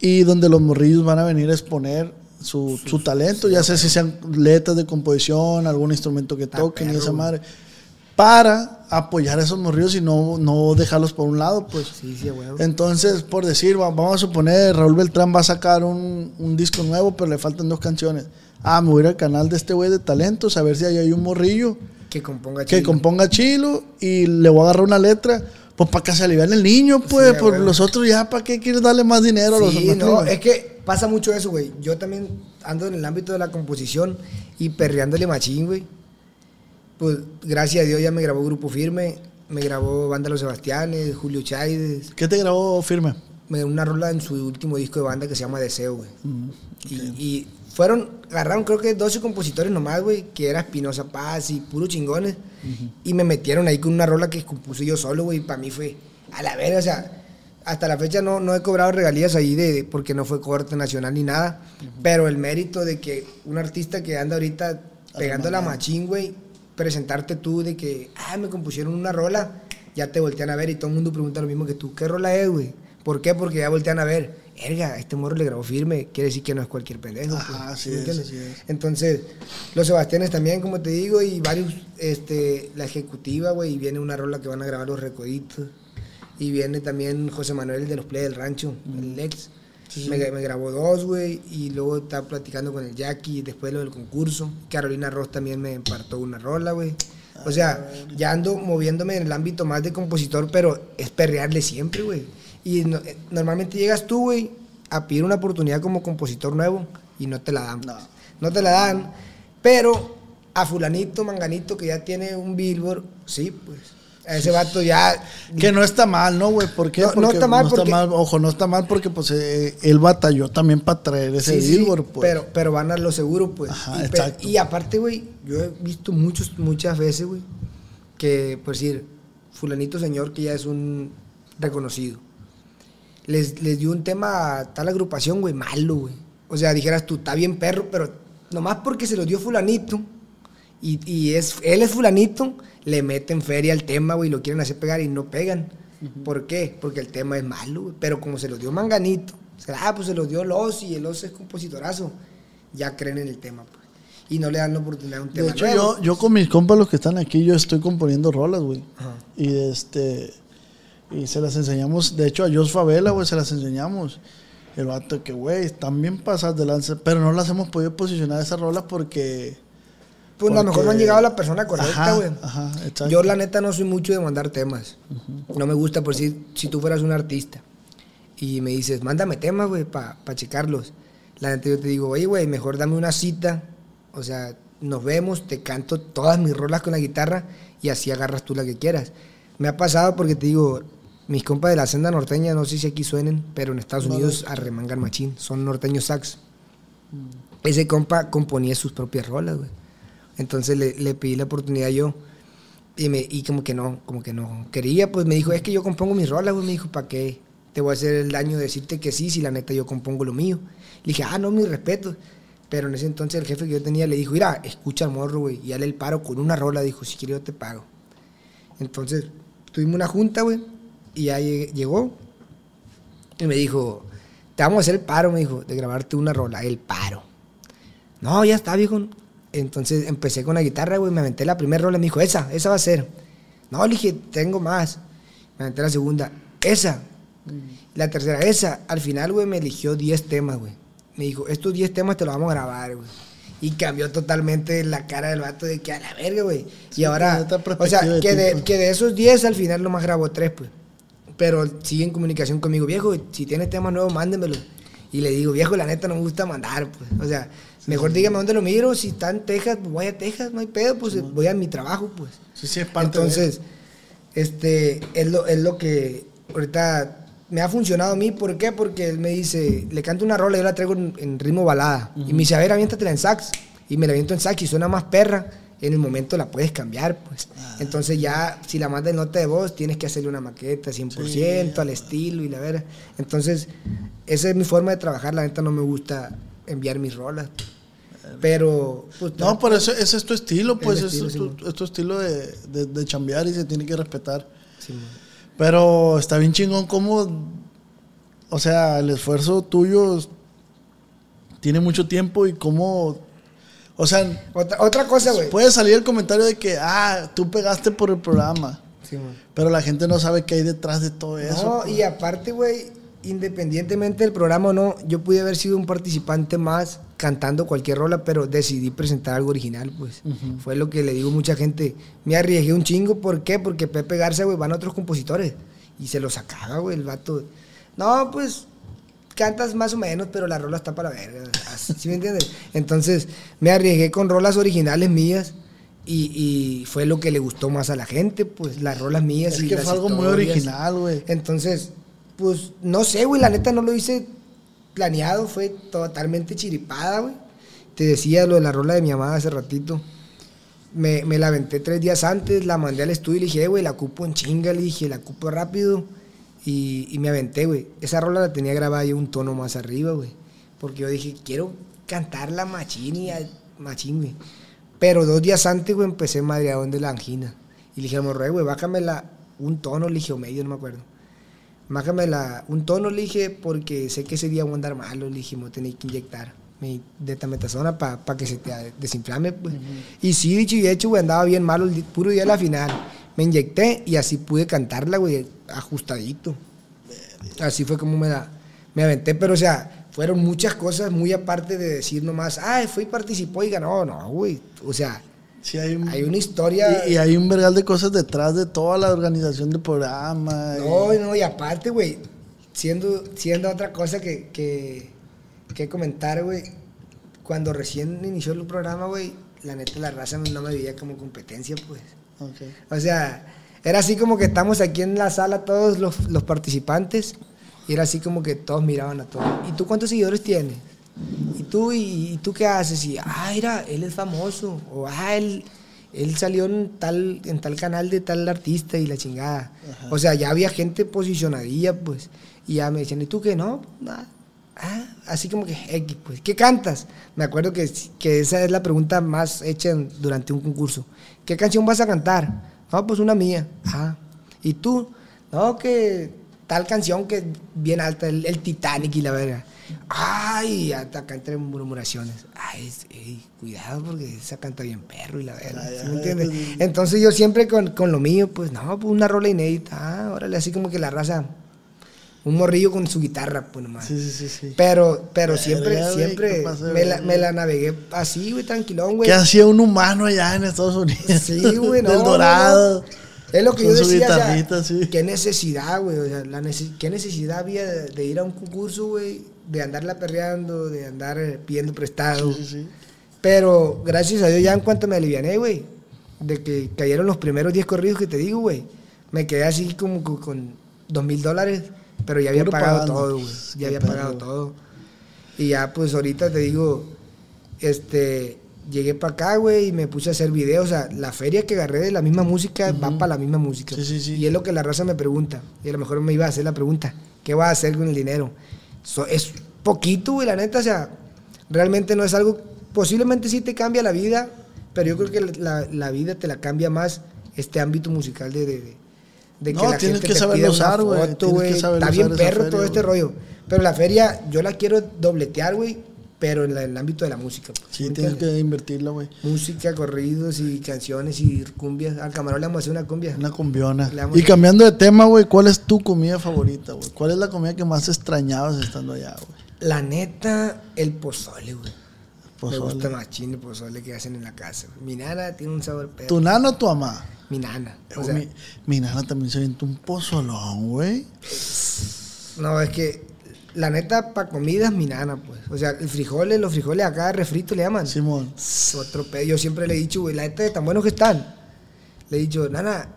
Y donde los morrillos van a venir a exponer su, su talento, ya sea si sean letras de composición, algún instrumento que Está toquen y esa madre. Para apoyar a esos morrillos y no, no dejarlos por un lado, pues. Sí, sí, güey. Entonces, por decir, va- vamos a suponer, Raúl Beltrán va a sacar un, un disco nuevo, pero le faltan dos canciones. Ah, me voy a ir al canal de este güey de talentos a ver si ahí hay un morrillo Que componga que chido. componga chilo y le voy a agarrar una letra. Pues para que se aliviane el niño, pues, Sí, por los otros ya, ¿para qué quieres darle más dinero a los otros? no, es que pasa mucho eso, güey. Yo también ando en el ámbito de la composición y perreándole machín, güey. Pues gracias a Dios ya me grabó Grupo Firme, me grabó Banda Los Sebastianes, Julio Chaides, ¿Qué te grabó firme? me una rola en su último disco de banda que se llama Deseo, güey. y, y fueron, agarraron creo que 12 compositores nomás, güey, que era Espinosa Paz y puro chingones. Y me metieron ahí con una rola que compuse yo solo, güey, y para mí fue a la verga, o sea, hasta la fecha no, no he cobrado regalías ahí de, de- porque no fue corte nacional ni nada, pero el mérito de que un artista que anda ahorita pegando la machín, güey, presentarte tú de que, ah, me compusieron una rola, ya te voltean a ver y todo el mundo pregunta lo mismo que tú, ¿qué rola es, güey? ¿Por qué? Porque ya voltean a ver, erga, este morro le grabó firme, quiere decir que no es cualquier pendejo. Ajá, pues, ¿sí me es, es. Entonces, los Sebastianes también, como te digo, y varios, este, la ejecutiva, güey, y viene una rola que van a grabar los recoditos. Y viene también José Manuel el de los Play del Rancho, el ex. Me, me grabó dos, güey, y luego estaba platicando con el Jackie, después lo del concurso. Carolina Ross también me impartó una rola, güey. O sea, ya ando moviéndome en el ámbito más de compositor, pero es perrearle siempre, güey. Y no- eh, normalmente llegas tú, güey, a pedir una oportunidad como compositor nuevo y no te la dan. pues. No te la dan, pero a fulanito, manganito, que ya tiene un billboard, sí, pues. A ese vato ya... Que no está mal, ¿no, güey? ¿Por qué? No- no Porque está mal porque- ojo, no está mal porque pues eh, él batalló también para traer ese Sí, sí, billboard, pues. pero, pero van a lo seguro, pues. Ajá, y, pe- exacto. y aparte, güey, yo he visto muchos, muchas veces, güey, que, por decir, fulanito señor que ya es un reconocido, les, les dio un tema a tal agrupación, güey, malo, güey. O sea, dijeras tú, está bien perro, pero nomás porque se lo dio fulanito Y, y es, él es fulanito, le meten feria al tema, güey, y lo quieren hacer pegar y no pegan. ¿Por qué? Porque el tema es malo, güey. Pero como se lo dio Manganito, o sea, ah, pues se lo dio Los y el Los es compositorazo, ya creen en el tema, pues. Y no le dan la oportunidad a un tema De hecho, nuevo. yo, yo con mis compas, los que están aquí, yo estoy componiendo rolas, güey. Ajá. Y este. Y se las enseñamos. De hecho, a Jos Favela, güey, se las enseñamos. El vato que, güey, están bien pasadas de lanza. Pero no las hemos podido posicionar esas rolas porque. Pues a lo mejor no han llegado a la persona correcta, güey. Yo la neta no soy mucho de mandar temas. No me gusta por si, si tú fueras un artista y me dices, mándame temas, güey, para checarlos. La neta yo te digo, oye, güey, mejor dame una cita. O sea, nos vemos, te canto todas mis rolas con la guitarra y así agarras tú la que quieras. Me ha pasado porque te digo, mis compas de la senda norteña, no sé si aquí suenen, pero en Estados Unidos arremangan machín. Son norteños sax. Ese compa componía sus propias rolas, güey. Entonces le, pedí la oportunidad yo. Y, me, y como que no, como que no quería, pues me dijo, es que yo compongo mis rolas, güey. Me dijo, ¿para qué te voy a hacer el daño de decirte que sí si la neta yo compongo lo mío? Le dije, ah, no, mi respeto. Pero en ese entonces el jefe que yo tenía le dijo, mira, escucha al morro, güey. Y dale el paro con una rola. Dijo, si quieres yo te pago. Entonces tuvimos una junta, güey. Y ya llegó. Y me dijo, te vamos a hacer el paro, me dijo, de grabarte una rola. El paro. No, ya está, viejo. Entonces empecé con la guitarra, güey. Me aventé la primera rola. Me dijo, esa, esa va a ser. No, le dije, tengo más. Me aventé la segunda, esa. La tercera, esa. Al final, güey, me eligió 10 temas, güey. Me dijo, estos 10 temas te los vamos a grabar, güey. Y cambió totalmente la cara del vato de que a la verga, güey. Sí, y ahora, o sea, de que de, que de esos 10 al final nomás grabó 3, pues. Pero sigue en comunicación conmigo, viejo, si tienes temas nuevos, mándemelo. Y le digo, viejo, la neta no me gusta mandar, pues. O sea, mejor dígame dónde lo miro, si está en Texas, pues voy a Texas, no hay pedo, pues voy a mi trabajo, pues. Sí, sí, es parte de- Entonces, este, es lo, es lo que ahorita me ha funcionado a mí. ¿Por qué? Porque él me dice, le canto una rola y yo la traigo en, en ritmo balada. Y me dice, a ver, aviéntatela en sax. Y me la aviento en sax y suena más perra. En el momento la puedes cambiar, pues. Ah. Entonces ya, si la mandas en nota de voz, tienes que hacerle una maqueta 100% al estilo y la verdad. Entonces, esa es mi forma de trabajar. La neta no me gusta enviar mis rolas. Pero, pues, No, pero eso, ese es tu estilo, pues. estilo, es, tu, Simón. es tu estilo de, de, de chambear y se tiene que respetar. sí. Pero está bien chingón como, o sea, el esfuerzo tuyo tiene mucho tiempo y cómo, o sea, otra, otra cosa, güey. puede salir el comentario de que, ah, tú pegaste por el programa, Sí, pero la gente no sabe qué hay detrás de todo eso. No, y aparte, güey, independientemente del programa o no, yo pude haber sido un participante más cantando cualquier rola, pero decidí presentar algo original, pues. Fue lo que le digo a mucha gente. Me arriesgué un chingo, ¿por qué? Porque Pepe Garza, güey, van otros compositores. Y se los sacaba, güey, el vato. No, pues, cantas más o menos, pero la rola está para así, ¿Sí me entiendes? Entonces, me arriesgué con rolas originales mías. Y, y fue lo que le gustó más a la gente, pues las rolas mías. Es y que las fue algo muy original, güey. Entonces, pues no sé, güey, la neta no lo hice planeado, fue totalmente chiripada, güey. Te decía lo de la rola de mi amada hace ratito. Me, la aventé tres días antes, la mandé al estudio y le dije, "Eh, güey, la cupo en chinga, le dije, la cupo rápido. Y, me aventé, güey. Esa rola la tenía grabada yo un tono más arriba, güey. Porque yo dije, quiero cantarla machín y machín, güey. Pero dos días antes, güey, empecé madreadón de la angina. Y le dije morro, "Eh, güey, bájamela un tono, le dije, o medio, no me acuerdo. Bájamela un tono, le dije, porque sé que ese día voy a andar malo, le dije, me tener que inyectar mi detametasona para que se te desinflame, pues. Y sí, dicho y hecho, güey, andaba bien malo el puro día de la final. Me inyecté y así pude cantarla, güey, ajustadito. Así fue como me la me aventé, pero o sea, fueron muchas cosas muy aparte de decir nomás, ay, fue y participó y ganó. No, güey. O sea, Sí, hay, un- hay una historia. y, y hay un vergal de cosas detrás de toda la organización del programa. y- No, no, y aparte, güey, siendo, siendo otra cosa que, que, que comentar, güey, cuando recién inició el programa, güey, la neta la raza no me veía como competencia, pues. Ok. O sea, era así como que estamos aquí en la sala todos los, los participantes y era así como que todos miraban a todos. ¿Y tú cuántos seguidores tienes? ¿Y tú, y, y tú qué haces? Y, ah, mira, él es famoso. O, ah, él, él salió en tal, en tal canal de tal artista y la chingada. O sea, ya había gente posicionadilla, pues. Y ya me decían, ¿y tú qué? No, nada. Ah, así como que, X, pues, ¿qué cantas? Me acuerdo que, que esa es la pregunta más hecha en- durante un concurso. ¿Qué canción vas a cantar? No, pues una mía. Ah, ¿y tú? No, que tal canción que es bien alta, el, el Titanic y la verga. Ay, hasta acá entre murmuraciones. Ay, ey, cuidado porque esa canta bien perro y la verga. Ay, ¿sí me ay, entiendes? ay. Entonces yo siempre con, con lo mío, pues no, pues una rola inédita. Ah, órale, así como que la raza. Un morrillo con su guitarra, pues nomás. Sí, sí, sí. Pero, pero siempre, siempre ¿qué pasa, me la, güey? me la navegué así, güey, tranquilón, güey. ¿Qué hacía un humano allá en Estados Unidos? Sí, güey, no. Del Dorado. no. Es lo que Con yo decía, o sea, sí. qué necesidad, güey, o sea, la qué necesidad había de, de ir a un concurso, güey, de andarla perreando, de andar eh, pidiendo prestado. Sí, sí, sí. Pero gracias a Dios ya en cuanto me aliviané, güey, de que cayeron los primeros 10 corridos que te digo, güey, me quedé así como co- con dos mil dólares, pero ya había pagado pagando. todo, güey, ya había perro. pagado todo. Y ya pues ahorita te digo, este, llegué para acá, güey, y me puse a hacer videos, o sea, la feria que agarré de la misma música va para la misma música. Sí, sí, sí. Y es lo que la raza me pregunta, y a lo mejor me iba a hacer la pregunta, ¿qué vas a hacer con el dinero? So- es poquito, güey, la neta, o sea, realmente no es algo, posiblemente sí te cambia la vida, pero yo creo que la, la vida te la cambia más este ámbito musical de, de, de- de que No, la tienes gente que te saberlo pida una usar, güey, que saber Está bien perro feria, todo este rollo. Pero la feria, yo la quiero dobletear, güey, pero en, la- en el ámbito de la música. pues, Sí, ¿me tienes que invertirla, güey. Música, corridos y canciones y cumbias. Al camarón le vamos a hacer una cumbia. Una cumbiona. Y cambiando de tema, güey, ¿cuál es tu comida favorita, güey? ¿Cuál es la comida que más extrañabas estando allá, güey? La neta, el pozole, güey. Me gusta más chino el pozole que hacen en la casa. Mi nana tiene un sabor perro. ¿Tu nana o tu mamá? Mi nana. O Güey, sea, mi, mi nana también se avienta un pozolón, güey. no, es que la neta, para comidas, mi nana, pues. O sea, el frijoles, los frijoles acá, refrito le llaman. Simón. Otro pedo. Yo siempre le he dicho, güey, la neta, tan buenos que están. Le he dicho, nana,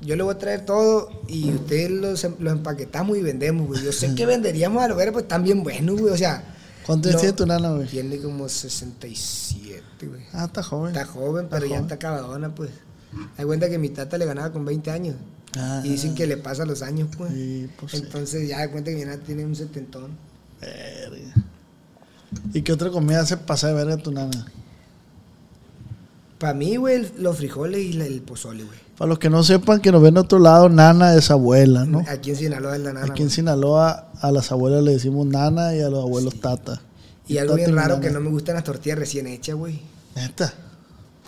yo le voy a traer todo y ustedes los, em- los empaquetamos y vendemos, güey. Yo sé que venderíamos a lo ver, pues están bien buenos, güey. O sea. ¿Cuánto no- tiene tu nana, güey? Tiene como 67, güey. Ah, está joven. Está joven, pero ya joven. está acabadona, pues. Hay cuenta que mi tata le ganaba con 20 años. Ah. y dicen que le pasa los años, pues. Sí, pues sí. Entonces ya da cuenta que mi nana tiene un setentón. Verga. ¿Y qué otra comida hace pasar de verga tu nana? Para mí, güey, los frijoles y el pozole, güey. Para los que no sepan que nos ven de otro lado, nana es abuela, ¿no? Aquí en Sinaloa es la nana. Aquí en. Sinaloa a las abuelas le decimos nana y a los abuelos tata. Y algo Tata bien raro que no me gustan las tortillas recién hechas, güey. Neta.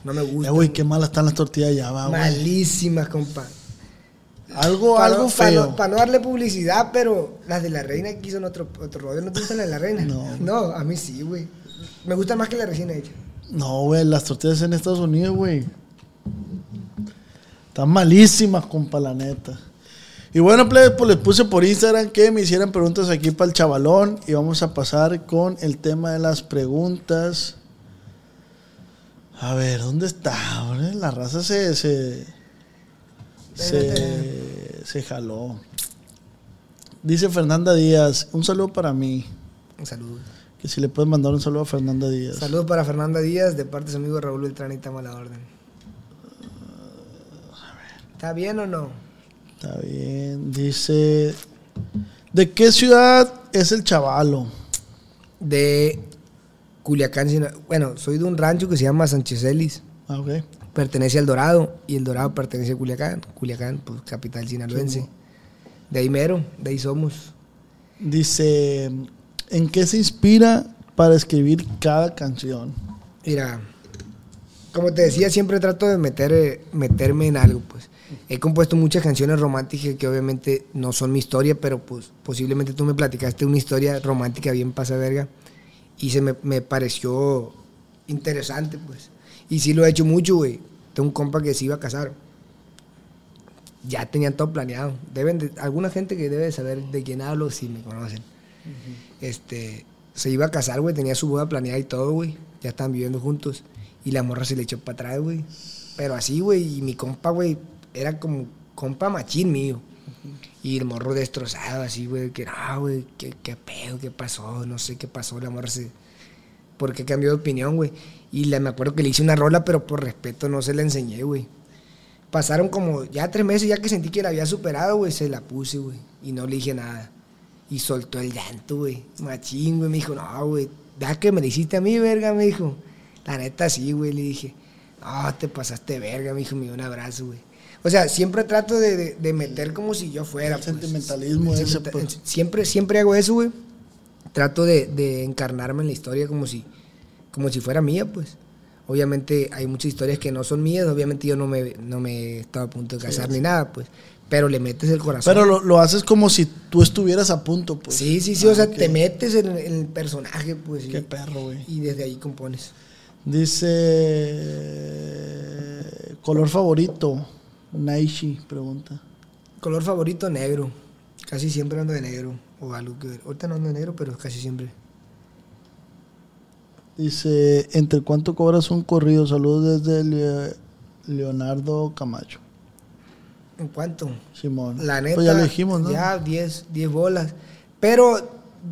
No me Eh, gustan. güey, qué malas están las tortillas ya, va, güey. Malísimas, compa. Algo, Para algo no, feo. no- pa' no darle publicidad, pero las de la reina aquí son otro, otro rollo. ¿No te gustan las de la reina? No. No, a mí sí, güey. Me gustan más que las recién hechas. No, güey, las tortillas en Estados Unidos, güey. Están malísimas, compa, la neta. Y bueno, plebes, pues les puse por Instagram que me hicieran preguntas aquí para el chavalón. Y vamos a pasar con el tema de las preguntas. A ver, ¿dónde está? La raza se. se. Se, se jaló. Dice Fernanda Díaz, un saludo para mí. Un saludo. Que si le puedes mandar un saludo a Fernanda Díaz. Saludos para Fernanda Díaz, de parte de su amigo Raúl Beltrán y Tama la Orden. ¿Está bien o no? Está bien. Dice. ¿De qué ciudad es el chavalo? De Culiacán, bueno, soy de un rancho que se llama Sánchez Ellis. Ah, ok. Pertenece al Dorado y el Dorado pertenece a Culiacán. Culiacán, pues capital sinaloense. De ahí mero, de ahí somos. Dice. ¿En qué se inspira para escribir cada canción? Mira, como te decía, siempre trato de meter, eh, meterme en algo, pues. He compuesto muchas canciones románticas que obviamente no son mi historia, pero pues posiblemente tú me platicaste una historia romántica bien pasa verga y se me, me pareció interesante, pues. Y sí lo he hecho mucho, güey. Tengo un compa que se iba a casar. Ya tenían todo planeado. Deben de- alguna gente que debe de saber de quién hablo si me conocen. Este, se iba a casar, güey, tenía su boda planeada y todo, güey. Ya estaban viviendo juntos. Y la morra se le echó para atrás, güey. Pero así, güey, y mi compa, güey, era como compa machín mío. Y el morro destrozado, así, güey, que no, güey, ¿qué, qué pedo, qué pasó, no sé qué pasó, la morra se... ¿Por qué cambió de opinión, güey? Y la, me acuerdo que le hice una rola, pero por respeto no se la enseñé, güey. Pasaron como ya tres meses, ya que sentí que la había superado, güey, se la puse, güey. Y no le dije nada. Y soltó el llanto, güey. Machín, güey. Me dijo, no, güey. Deja que me lo hiciste a mí, verga, me dijo. La neta, sí, güey. Le dije, no, te pasaste verga, me dijo. Me dio un abrazo, güey. O sea, siempre trato de, de- de meter como si yo fuera. El pues. sentimentalismo El ese, pues. Siempre, siempre hago eso, güey. Trato de, de encarnarme en la historia como si, como si fuera mía, pues. Obviamente hay muchas historias que no son mías, obviamente yo no me, no me estaba a punto de casar ni nada, pues. Pero le metes el corazón. Pero lo, lo haces como si tú estuvieras a punto, pues. sí, sí, sí, o sea, Ah, ok. te metes en, en el personaje, pues. Qué y, perro, güey. y desde ahí compones. Dice. Color favorito. Naishi pregunta. Color favorito, negro. Casi siempre ando de negro. O algo que ver. Ahorita no ando de negro, pero casi siempre. Dice, ¿entre cuánto cobras un corrido? Saludos desde Le- Leonardo Camacho. ¿En cuánto? Simón. La neta. Pues ya le dijimos, ¿no? Ya, 10, 10 bolas. Pero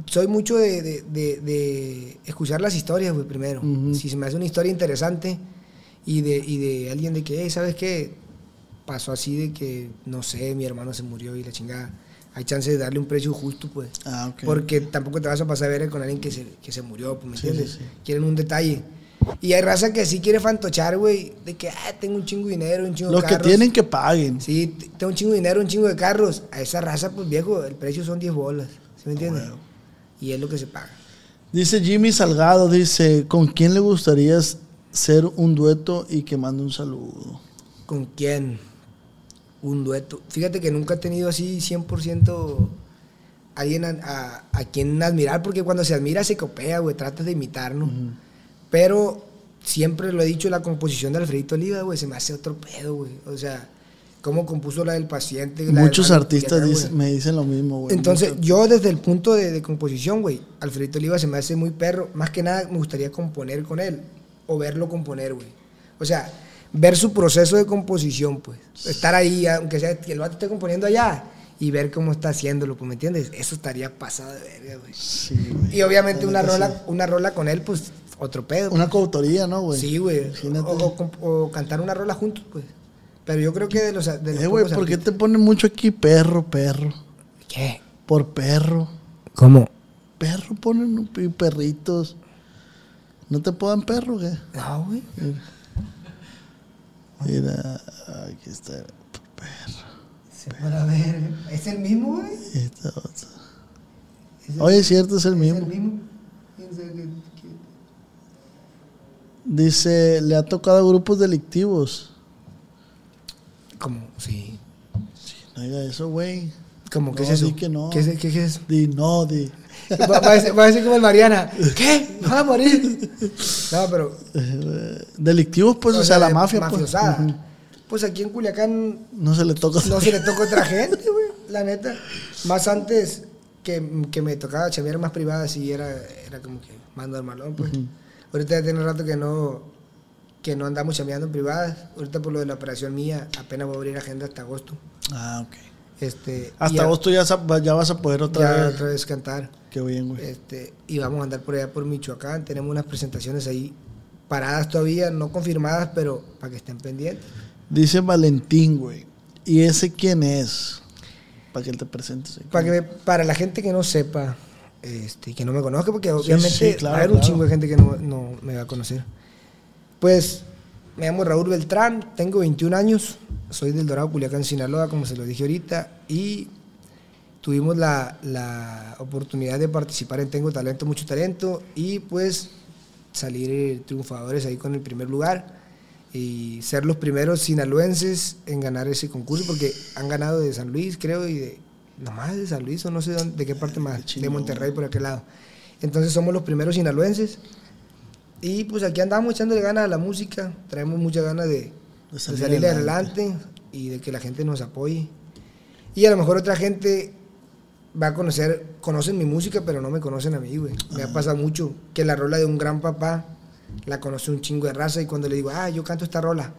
soy mucho de, de- de- de escuchar las historias, güey, primero. Si se me hace una historia interesante y de, y de alguien de que, hey, ¿sabes qué? Pasó así de que, no sé, mi hermano se murió y la chingada. Hay chance de darle un precio justo, pues. Ah, ok. Porque tampoco te vas a pasar a ver con alguien que se, que se murió, pues, ¿me Sí, entiendes? sí, sí. Quieren un detalle. Y hay raza que sí quiere fantochar, güey, de que, ah, tengo un chingo de dinero, un chingo de Los que carros. tienen que paguen. Sí, tengo un chingo de dinero, un chingo de carros. A esa raza, pues viejo, el precio son 10 bolas. ¿Sí me entiendes? Huevo. Y es lo que se paga. Dice Jimmy Salgado, dice, ¿con quién le gustaría ser un dueto y que mande un saludo? ¿Con quién? Un dueto. Fíjate que nunca he tenido así 100% alguien a, a- a quien admirar, porque cuando se admira se copia, güey, tratas de imitarnos. Pero siempre lo he dicho, la composición de Alfredito Oliva, güey, se me hace otro pedo, güey. O sea, cómo compuso la del paciente. la Muchos artistas me dicen lo mismo, güey. Entonces, yo desde el punto de, de composición, güey, Alfredito Oliva se me hace muy perro. Más que nada, me gustaría componer con él o verlo componer, güey. O sea, ver su proceso de composición, pues. Estar ahí, aunque sea que el vato esté componiendo allá y ver cómo está haciéndolo, pues, ¿me entiendes? Eso estaría pasado de verga, güey. Sí, güey. Y obviamente una rola, una rola con él, pues, otro pedo. Una coautoría, ¿no, güey? sí, güey. O, cantar una rola juntos, pues. Pero yo creo que de los... De los Eh, güey, ¿por qué te ponen mucho aquí perro, perro? ¿Qué? Por perro. ¿Cómo? Perro ponen perritos. ¿No te podan perro, qué? No, güey. Mira, aquí está. Por perro. Se para ver. ¿Es el mismo, güey? Y esta otra. ¿Es el- Oye, es cierto, es el ¿Es mismo. el mismo? ¿Quién sabe qué- qué- Dice, le ha tocado a grupos delictivos. ¿Cómo? Sí. No diga eso, güey. ¿Cómo? ¿Qué No, es eso? di que no. ¿Qué es, qué, qué es eso? Di, no, di. Va, va a decir, va a decir como el Mariana. ¿Qué? ¿Me van a morir? No, pero... Delictivos, pues, o, sea, la mafia, pues. Mafiosada. Ujú. Pues aquí en Culiacán No se le toca. no se le toca otra gente, güey. La neta. Más antes que, que me tocaba chambear más privadas y era, era como que mando al malón, pues. Ahorita ya tiene rato que no que no andamos chambeando en privadas. Ahorita por lo de la operación mía, apenas voy a abrir agenda hasta agosto. Ah, ok. Este, Hasta ya- agosto ya, vas a poder otra ya vez. otra vez cantar. Qué bien, güey. Este, y vamos a andar por allá por Michoacán. Tenemos unas presentaciones ahí paradas todavía, no confirmadas, pero para que estén pendientes. Dice Valentín, güey. ¿Y ese quién es? Para que él te presente. Para, que me- para la gente que no sepa, este, y que no me conozca, porque obviamente sí, claro, va a haber un claro. chingo de gente que no, no me va a conocer. Pues me llamo Raúl Beltrán, tengo 21 años, soy del Dorado, Culiacán, Sinaloa, como se lo dije ahorita, y tuvimos la, la oportunidad de participar en Tengo Talento, Mucho Talento, y pues salir eh, triunfadores ahí con el primer lugar y ser los primeros sinaloenses en ganar ese concurso, porque han ganado de San Luis, creo, y de nomás de San Luis, o no sé dónde- de qué parte más, de. Monterrey por aquel lado. Entonces somos los primeros sinaloenses. Y pues aquí andamos echándole ganas a la música, traemos muchas ganas de, De de salir adelante. adelante. y de que la gente nos apoye. Y a lo mejor otra gente va a conocer, conocen mi música, pero no me conocen a mí, güey. Me ha pasado mucho que la rola de un gran papá la conoce un chingo de raza y cuando le digo, ah, yo canto esta rola,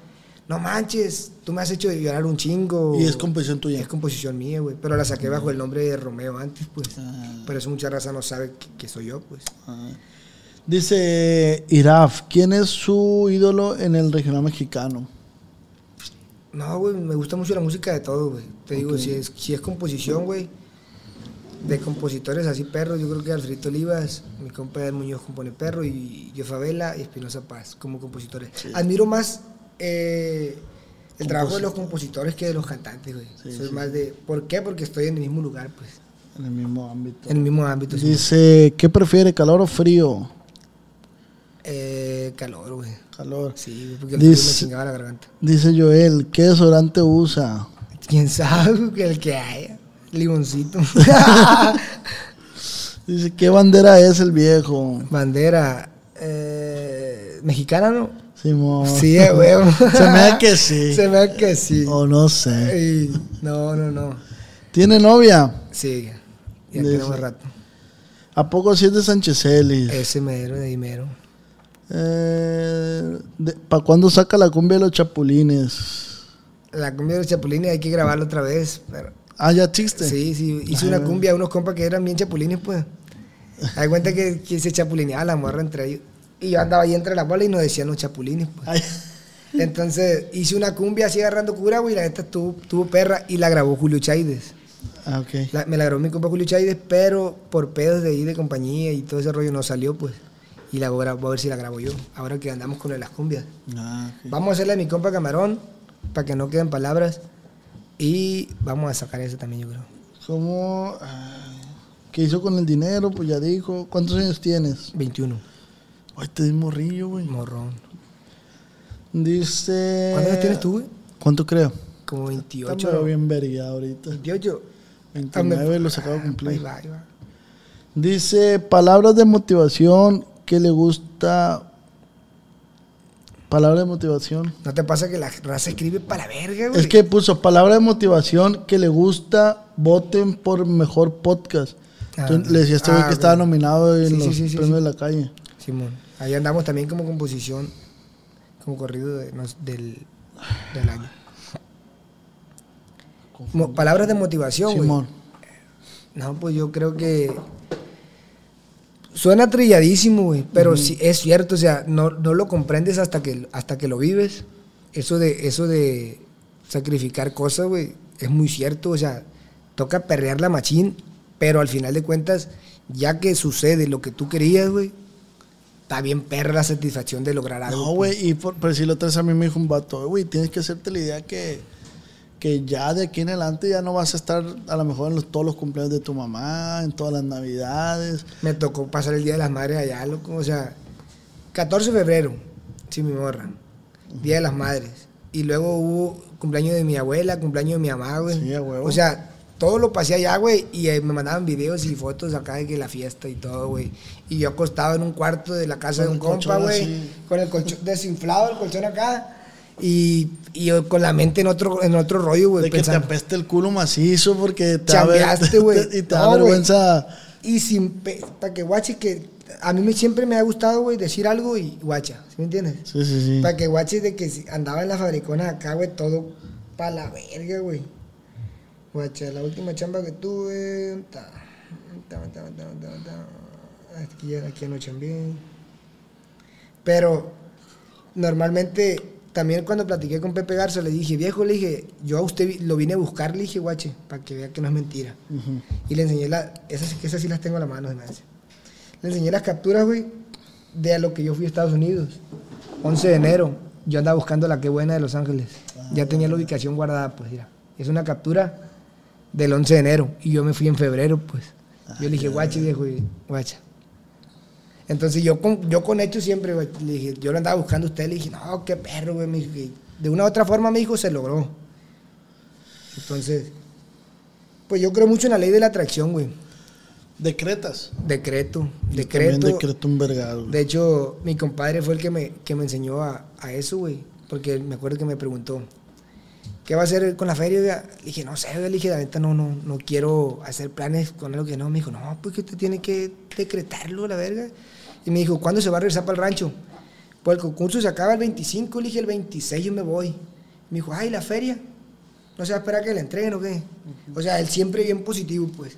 no manches, tú me has hecho llorar un chingo. Y es composición tuya. Es composición mía, güey. Pero la saqué bajo el nombre de Romeo antes, pues. Ah. Pero eso mucha raza no sabe que, que soy yo, pues. Ah. Dice Iraf, ¿quién es su ídolo en el regional mexicano? No, güey, me gusta mucho la música de todo, güey. Te digo, si es, si es composición, güey, de compositores así perros, yo creo que Alfredito Olivas, mi compa Ed Muñoz compone perro, y yo Favela y Espinosa Paz como compositores. Admiro más eh, el trabajo de los compositores que de los cantantes, güey. Sí, Soy sí. más de. ¿Por qué? Porque estoy en el mismo lugar, pues. En el mismo ámbito. En el mismo ámbito. sí. Dice, ¿qué prefiere, calor o frío? Eh, calor, güey. Calor. Sí, porque el frío me Dice- chingaba la garganta. Dice Joel, ¿qué desodorante usa? Quién sabe, el que haya. Limoncito. Dice, ¿qué bandera es el viejo? Bandera. eh, ¿Mexicana, no? Simón. Sí, güey. Se me da que sí. Se me da que sí. O no sé. No, no, no. ¿Tiene novia? Sí, ya Dice- tenemos rato. ¿A poco sí es de Sánchez Celis? Ese mero de Dimero. Eh, ¿Para cuándo saca la cumbia de los chapulines? La cumbia de los chapulines hay que grabarla otra vez. Pero, Ah, ya existe. sí, sí, hice una cumbia a unos compas que eran bien chapulines, pues. Hay cuenta que, que se chapulineaba la morra entre ellos. Y yo andaba ahí entre la bola y nos decían los chapulines, pues. Ay, Entonces hice una cumbia así agarrando cura, güey, y la neta estuvo, estuvo perra y la grabó Julio Chaides. ah, ok. La- me la grabó mi compa Julio Chaides, pero por pedos de ahí de compañía y todo ese rollo no salió, pues. Y la voy a, gra- voy a ver si la grabo yo, ahora que andamos con de las cumbias. Ah. Vamos a hacerle a mi compa Camarón, para que no queden palabras. Y vamos a sacar eso también, yo creo. ¿Cómo? Ay, ¿Qué hizo con el dinero? Pues ya dijo. ¿Cuántos años tienes? 21, Ay, te di morrillo, güey. morrón. Dice... ¿Cuántos años tienes tú, güey? ¿Cuánto creo? Como Está 28. medio bien verga ahorita. 28. 29 los acabo de Ahí cumplir. va, ahí va. Dice, palabras de motivación que le gusta... Palabra de motivación. ¿No te pasa que la raza escribe para verga, güey? Es que puso palabra de motivación que le gusta, voten por mejor podcast. Ah, Entonces, le decía este güey ah, que estaba nominado en Sí, los sí, sí, premios de la calle. Simón. Ahí andamos también como composición, como corrido de- del, del año. Mo- palabras de motivación, güey. Simón. No, pues yo creo que suena trilladísimo, güey, pero sí es cierto, o sea, no, no lo comprendes hasta que, hasta que lo vives. Eso de, eso de sacrificar cosas, güey, es muy cierto, o sea, toca perrear la machín, pero al final de cuentas, ya que sucede lo que tú querías, güey, está bien perra la satisfacción de lograr algo. No, pues. güey, y por, pero si lo traes a mí me dijo un vato, güey, tienes que hacerte la idea que, que ya de aquí en adelante ya no vas a estar a lo mejor en los- todos los cumpleaños de tu mamá, en todas las navidades. Me tocó pasar el Día de las Madres allá, loco. O sea, 14 de febrero, sí, mi morra. Día de las Madres. Y luego hubo cumpleaños de mi abuela, cumpleaños de mi mamá, güey. Sí. O sea, todo lo pasé allá, güey. Y me mandaban videos y fotos acá de que la fiesta y todo, güey. Y yo acostado en un cuarto de la casa Con de un compa, güey. Con el colchón desinflado, el colchón acá. Y, y yo con la mente en otro, en otro rollo, güey. de que te pensando- apeste el culo macizo porque te Chambeaste, güey. y te da No, vergüenza. Y sin para que guache que a mí me, siempre me ha gustado, güey, decir algo y guacha, ¿sí me entiendes? Sí, sí, sí. Para que guache de que andaba en las fabriconas acá, güey, todo para la verga, güey. Guacha, la última chamba que tuve, ta, ta, ta, aquí aquí no chambeé. Pero normalmente también cuando platiqué con Pepe Garza le dije, viejo, le dije, yo a usted lo vine a buscar, le dije, guache, para que vea que no es mentira. Y le enseñé las, esas, esas sí las tengo a la mano, me hace. Le enseñé las capturas, güey, de a lo que yo fui a Estados Unidos. 11 de enero, yo andaba buscando la que buena de Los Ángeles. Ya tenía la ubicación guardada, pues, mira. Es una captura del 11 de enero y yo me fui en febrero, pues. Yo le dije, guache, viejo, guacha. Entonces yo con, yo con hecho siempre, le dije, yo lo andaba buscando a usted, le dije, no, qué perro, güey, me de una u otra forma me dijo, se logró. Entonces, pues yo creo mucho en la ley de la atracción, güey. Decretas. Decreto, Yo decreto. También decreto un vergado. De hecho, mi compadre fue el que me, que me enseñó a, a eso, güey. Porque me acuerdo que me preguntó, ¿qué va a hacer con la feria? Le dije, no sé, le dije, la neta, no, no, no quiero hacer planes con algo que no. Me dijo, no, pues que usted tiene que decretarlo, la verga. Y me dijo, ¿cuándo se va a regresar para el rancho? Pues el concurso se acaba el 25, le dije, el 26 yo me voy. Me dijo, ay, ¿la feria? ¿No se va a esperar que la entreguen o qué? O sea, él siempre bien positivo, pues.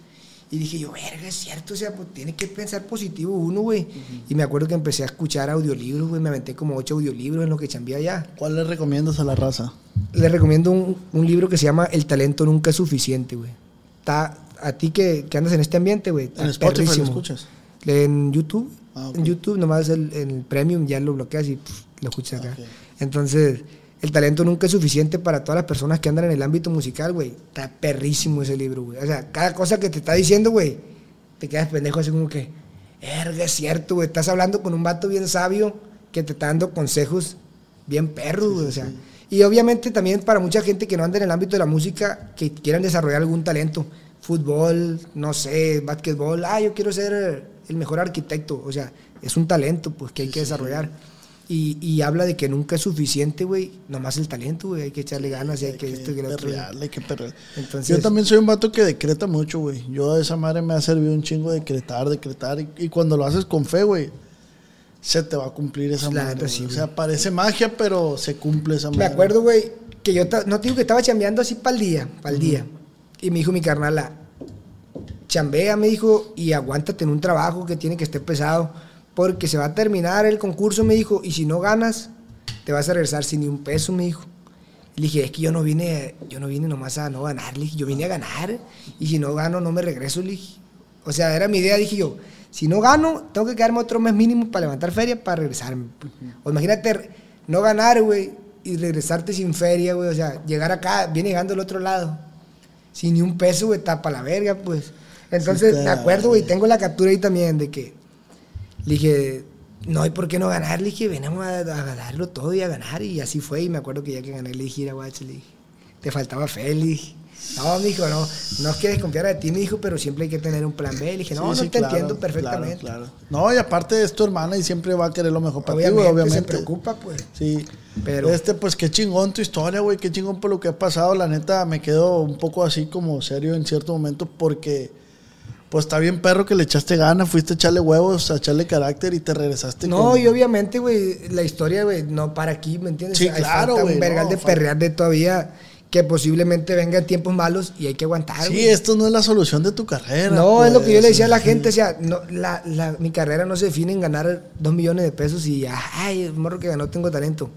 Y dije yo, verga, es cierto, o sea, pues tiene que pensar positivo uno, güey. Y me acuerdo que empecé a escuchar audiolibros, güey, me aventé como ocho audiolibros en lo que chambeé allá. ¿Cuál le recomiendas a la raza? Les recomiendo un, un libro que se llama El talento nunca es suficiente, güey. Está a ti que, que andas en este ambiente, güey. En Spotify lo escuchas. En YouTube. Ah, ok. En YouTube nomás el, el premium ya lo bloqueas y pff, lo escuchas acá. Ok. Entonces, el talento nunca es suficiente para todas las personas que andan en el ámbito musical, güey. Está perrísimo ese libro, güey. O sea, cada cosa que te está diciendo, güey, te quedas pendejo así como que, erga, es cierto, güey. Estás hablando con un vato bien sabio que te está dando consejos bien perros, güey. o sea. Y obviamente también para mucha gente que no anda en el ámbito de la música, que quieran desarrollar algún talento, fútbol, no sé, básquetbol, ah, yo quiero ser el mejor arquitecto, o sea, es un talento pues que hay que desarrollar. Y, y habla de que nunca es suficiente, güey, nomás el talento, güey, hay que echarle ganas y hay que esto y que lo otro. hay que. Entonces- Yo también soy un vato que decreta mucho, güey. Yo a esa madre me ha servido un chingo decretar, decretar. Y, y cuando lo haces con fe, güey, se te va a cumplir esa La madre. sí, o sea, parece magia, pero se cumple esa madre. Me acuerdo, güey, que yo no te digo que estaba chambeando así para el día, para el día. Y me dijo mi carnala, chambea, me dijo, y aguántate en un trabajo que tiene que estar pesado, porque se va a terminar el concurso, me dijo, y si no ganas, te vas a regresar sin ni un peso, me dijo. Le dije, es que yo no vine, yo no vine nomás a no ganar, le dije, yo vine a ganar, y si no gano, no me regreso, le dije. O sea, era mi idea, dije yo, si no gano, tengo que quedarme otro mes mínimo para levantar feria para regresarme. O imagínate no ganar, güey, y regresarte sin feria, güey, o sea, llegar acá, viene llegando al otro lado, sin ni un peso, güey, para la verga, pues. Entonces, está- me acuerdo, güey, tengo la captura ahí también de que le dije, no hay por qué no ganar. Le dije, venimos a, a ganarlo todo y a ganar. Y así fue. Y me acuerdo que ya que gané, le dije, mira, guacho, le dije, te faltaba dije. No, me dijo, no, no es que desconfiar de ti, me dijo, pero siempre hay que tener un plan B. Le dije, no, Sí, no sí, te claro, entiendo perfectamente. Claro, claro. No, y aparte es tu hermana y siempre va a querer lo mejor para ti, Obviamente, güey, se obviamente. preocupa, pues. Sí. Pero- Este, pues qué chingón tu historia, güey. Qué chingón por lo que ha pasado. La neta, me quedo un poco así como serio en cierto momento porque, pues está bien perro que le echaste ganas, fuiste a echarle huevos, a echarle carácter y te regresaste. No, con- y obviamente, güey, la historia, güey, no para aquí, ¿me entiendes? Sí, Hay claro, güey, un vergal no, de perrear de todavía que posiblemente vengan tiempos malos y hay que aguantar, Sí, güey. esto no es la solución de tu carrera. No, es lo que yo pues. le decía a la gente, o sea, no, la, la- mi carrera no se define en ganar dos millones de pesos y, ay, el morro que ganó tengo talento.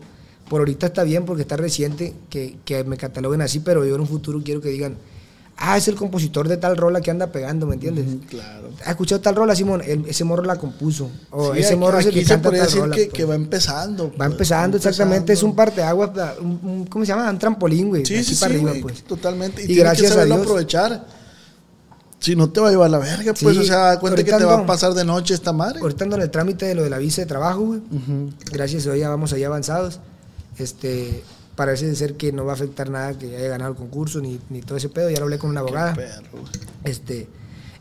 Por ahorita está bien porque está reciente que, que me cataloguen así, pero yo en un futuro quiero que digan, ah, es el compositor de tal rola que anda pegando, ¿me entiendes? Claro. ¿Has escuchado tal rola, Simón? El- ese morro la compuso. O Sí, ese aquí- morro es el que canta tal decir rola. que, pues. que va empezando. Va pues, empezando, exactamente, es un parteaguas, un, un- ¿cómo se llama? Un trampolín, güey. Sí, sí, sí, arriba, güey, pues. totalmente. Y, Y gracias que a Dios. aprovechar. Si no te va a llevar la verga, pues, Sí, o sea, cuenta que te va a pasar de noche esta madre. Ahorita ando en el trámite de lo de la visa de trabajo, güey. Gracias a ya vamos allá avanzados. Este, parece ser que no va a afectar nada que haya ganado el concurso ni, ni todo ese pedo. Ya lo hablé con una abogada. Perro. Este,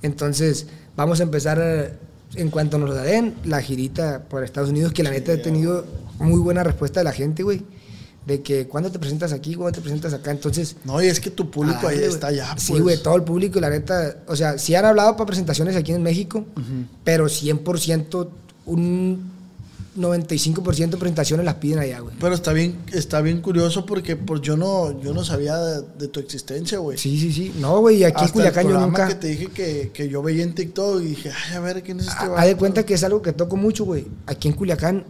entonces, vamos a empezar eh, en cuanto nos la den, la girita por Estados Unidos, que la neta he tenido muy buena respuesta de la gente, güey. De que cuando te presentas aquí, cuando te presentas acá. Entonces, No, y es que tu público Ah, ahí está ya, pues. Sí, güey, todo el público, y la neta, o sea, sí han hablado para presentaciones aquí en México, pero 100%, un 95% de presentaciones las piden allá, güey. Pero está bien, está bien curioso porque pues yo no, yo no sabía de, de tu existencia, güey. Sí, sí, sí. No, güey, y aquí en Hasta el Culiacán yo nunca... que te dije que, que yo veía en TikTok y dije, ay, a ver, ¿quién es este vato? Haz de cuenta que es algo que toco mucho, güey. Aquí en Culiacán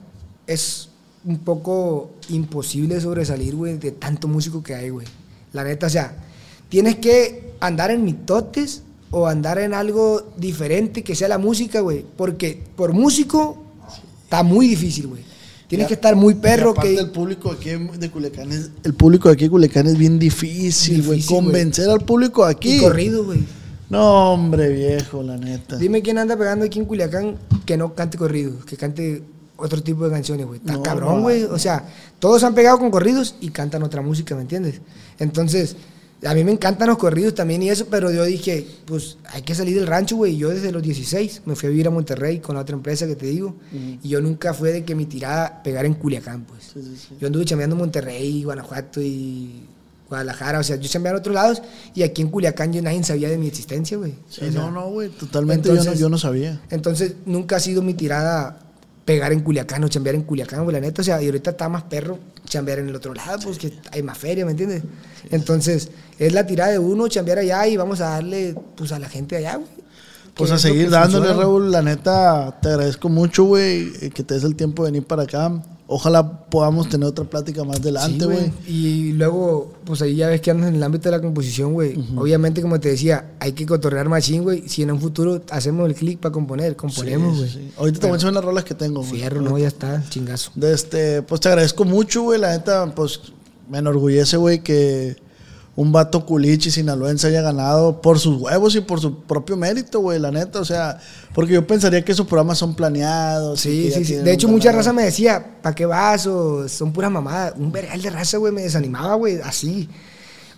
es un poco imposible sobresalir, güey, de tanto músico que hay, güey. La neta, o sea, tienes que andar en mitotes o andar en algo diferente que sea la música, güey. Porque por músico está muy difícil, güey. Tienes Ya- que estar muy perro aparte que... el público aquí de Culiacán es, el público aquí de Culiacán es bien difícil, güey. Convencer al público aquí. Y corrido, güey. No, hombre, viejo, la neta. Dime quién anda pegando aquí en Culiacán que no cante corrido, que cante otro tipo de canciones, güey. Está No, cabrón, no. güey. O sea, todos han pegado con corridos y cantan otra música, ¿me entiendes? Entonces, a mí me encantan los corridos también y eso, pero yo dije, pues hay que salir del rancho, güey. Yo desde los 16 me fui a vivir a Monterrey con la otra empresa que te digo. Y yo nunca fue de que mi tirada pegara en Culiacán, pues. Sí, sí, sí. Yo anduve chambeando en Monterrey, Guanajuato y Guadalajara. O sea, yo chambeaba en otros lados y aquí en Culiacán yo nadie sabía de mi existencia, güey. Sí, O sea, no, no, güey, totalmente yo, no, entonces- yo no sabía. entonces, nunca ha sido mi tirada pegar en Culiacán o chambear en Culiacán, güey, la neta. O sea, y ahorita está más perro chambear en el otro lado, pues que hay más feria, ¿me entiendes? Entonces, es la tirada de uno, chambear allá y vamos a darle, pues, a la gente allá, güey. Pues a seguir dándole, funciona. Raúl. La neta, te agradezco mucho, güey, eh, que te des el tiempo de venir para acá. ojalá podamos tener otra plática más Sí, adelante, güey. Y luego, pues ahí ya ves que andas en el ámbito de la composición, güey. Obviamente, como te decía, hay que cotorrear machín, güey. Si en un futuro hacemos el clic para componer, componemos, güey. Sí. Ahorita te voy a enseñar las rolas que tengo, güey. Fierro, no, ya está, chingazo. De este, pues te agradezco mucho, güey. La neta, pues me enorgullece, güey, que un vato culichi sinaloense haya ganado por sus huevos y por su propio mérito, güey, la neta. O sea, porque yo pensaría que esos programas son planeados. Sí, sí, sí. De hecho, mucha raza me decía, ¿para qué vas? O son pura mamada. Un vergal de raza, güey, me desanimaba, güey, así.